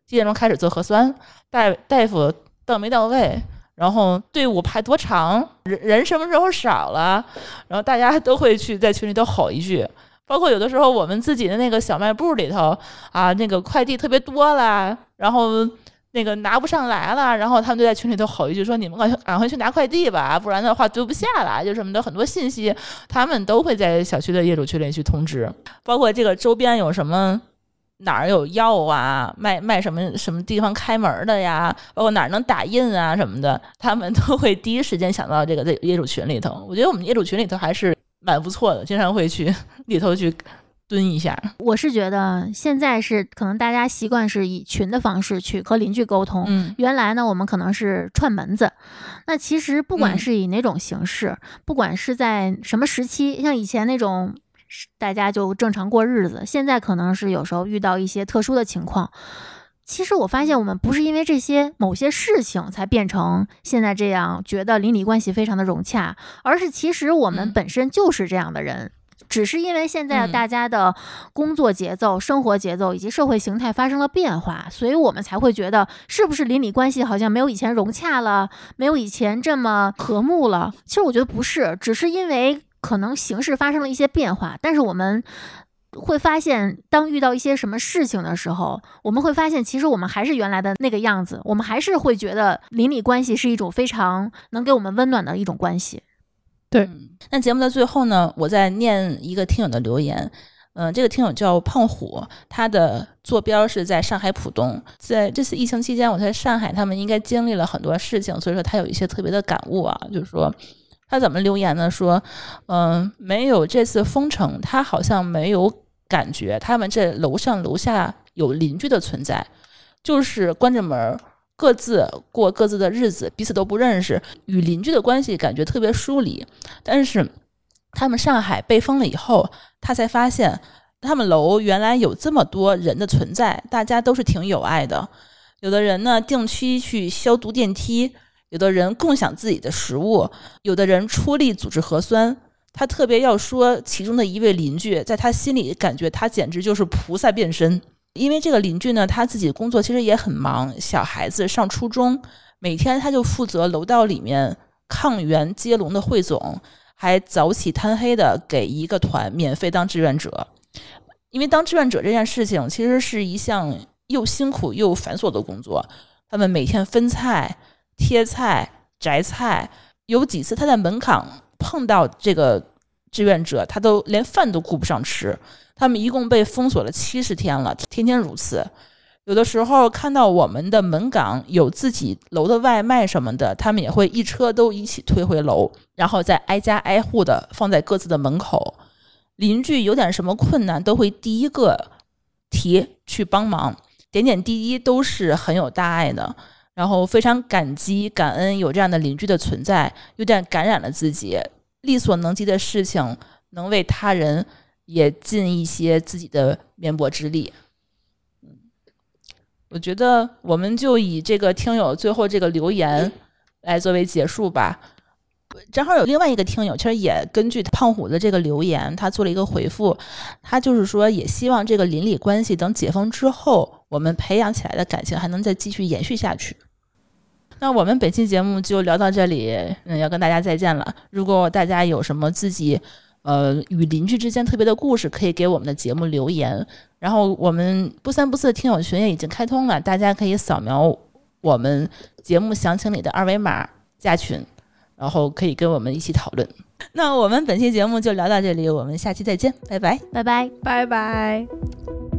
几点钟开始做核酸？大大夫到没到位？然后队伍排多长？人人什么时候少了？然后大家都会去在群里头吼一句。包括有的时候我们自己的那个小卖部里头啊，那个快递特别多了，然后那个拿不上来了，然后他们就在群里头吼一句说：“你们赶赶快去拿快递吧，不然的话堆不下了。”就什么的很多信息，他们都会在小区的业主群里去通知。包括这个周边有什么哪儿有药啊，卖卖什么什么地方开门的呀，包括哪儿能打印啊什么的，他们都会第一时间想到这个在业主群里头。我觉得我们业主群里头还是。蛮不错的，经常会去里头去蹲一下。我是觉得现在是可能大家习惯是以群的方式去和邻居沟通。嗯，原来呢，我们可能是串门子。那其实不管是以哪种形式，不管是在什么时期，像以前那种大家就正常过日子，现在可能是有时候遇到一些特殊的情况。其实我发现，我们不是因为这些某些事情才变成现在这样，觉得邻里关系非常的融洽，而是其实我们本身就是这样的人，只是因为现在大家的工作节奏、生活节奏以及社会形态发生了变化，所以我们才会觉得是不是邻里关系好像没有以前融洽了，没有以前这么和睦了。其实我觉得不是，只是因为可能形势发生了一些变化，但是我们。会发现，当遇到一些什么事情的时候，我们会发现，其实我们还是原来的那个样子。我们还是会觉得邻里关系是一种非常能给我们温暖的一种关系。对，那节目的最后呢，我再念一个听友的留言。嗯，这个听友叫胖虎，他的坐标是在上海浦东。在这次疫情期间，我在上海，他们应该经历了很多事情，所以说他有一些特别的感悟啊，就是说。他怎么留言呢？说，嗯，没有这次封城，他好像没有感觉他们这楼上楼下有邻居的存在，就是关着门，各自过各自的日子，彼此都不认识，与邻居的关系感觉特别疏离。但是他们上海被封了以后，他才发现他们楼原来有这么多人的存在，大家都是挺有爱的。有的人呢，定期去消毒电梯。有的人共享自己的食物，有的人出力组织核酸。他特别要说，其中的一位邻居，在他心里感觉他简直就是菩萨变身。因为这个邻居呢，他自己工作其实也很忙，小孩子上初中，每天他就负责楼道里面抗原接龙的汇总，还早起贪黑的给一个团免费当志愿者。因为当志愿者这件事情，其实是一项又辛苦又繁琐的工作。他们每天分菜。贴菜、摘菜，有几次他在门槛碰到这个志愿者，他都连饭都顾不上吃。他们一共被封锁了七十天了，天天如此。有的时候看到我们的门岗有自己楼的外卖什么的，他们也会一车都一起推回楼，然后再挨家挨户的放在各自的门口。邻居有点什么困难，都会第一个提去帮忙，点点滴滴都是很有大爱的。然后非常感激、感恩有这样的邻居的存在，有点感染了自己。力所能及的事情，能为他人也尽一些自己的绵薄之力。嗯，我觉得我们就以这个听友最后这个留言来作为结束吧。正好有另外一个听友，其实也根据胖虎的这个留言，他做了一个回复。他就是说，也希望这个邻里关系等解封之后，我们培养起来的感情还能再继续延续下去。那我们本期节目就聊到这里，嗯，要跟大家再见了。如果大家有什么自己，呃，与邻居之间特别的故事，可以给我们的节目留言。然后我们不三不四的听友群也已经开通了，大家可以扫描我们节目详情里的二维码加群，然后可以跟我们一起讨论。那我们本期节目就聊到这里，我们下期再见，拜拜，拜拜，拜拜。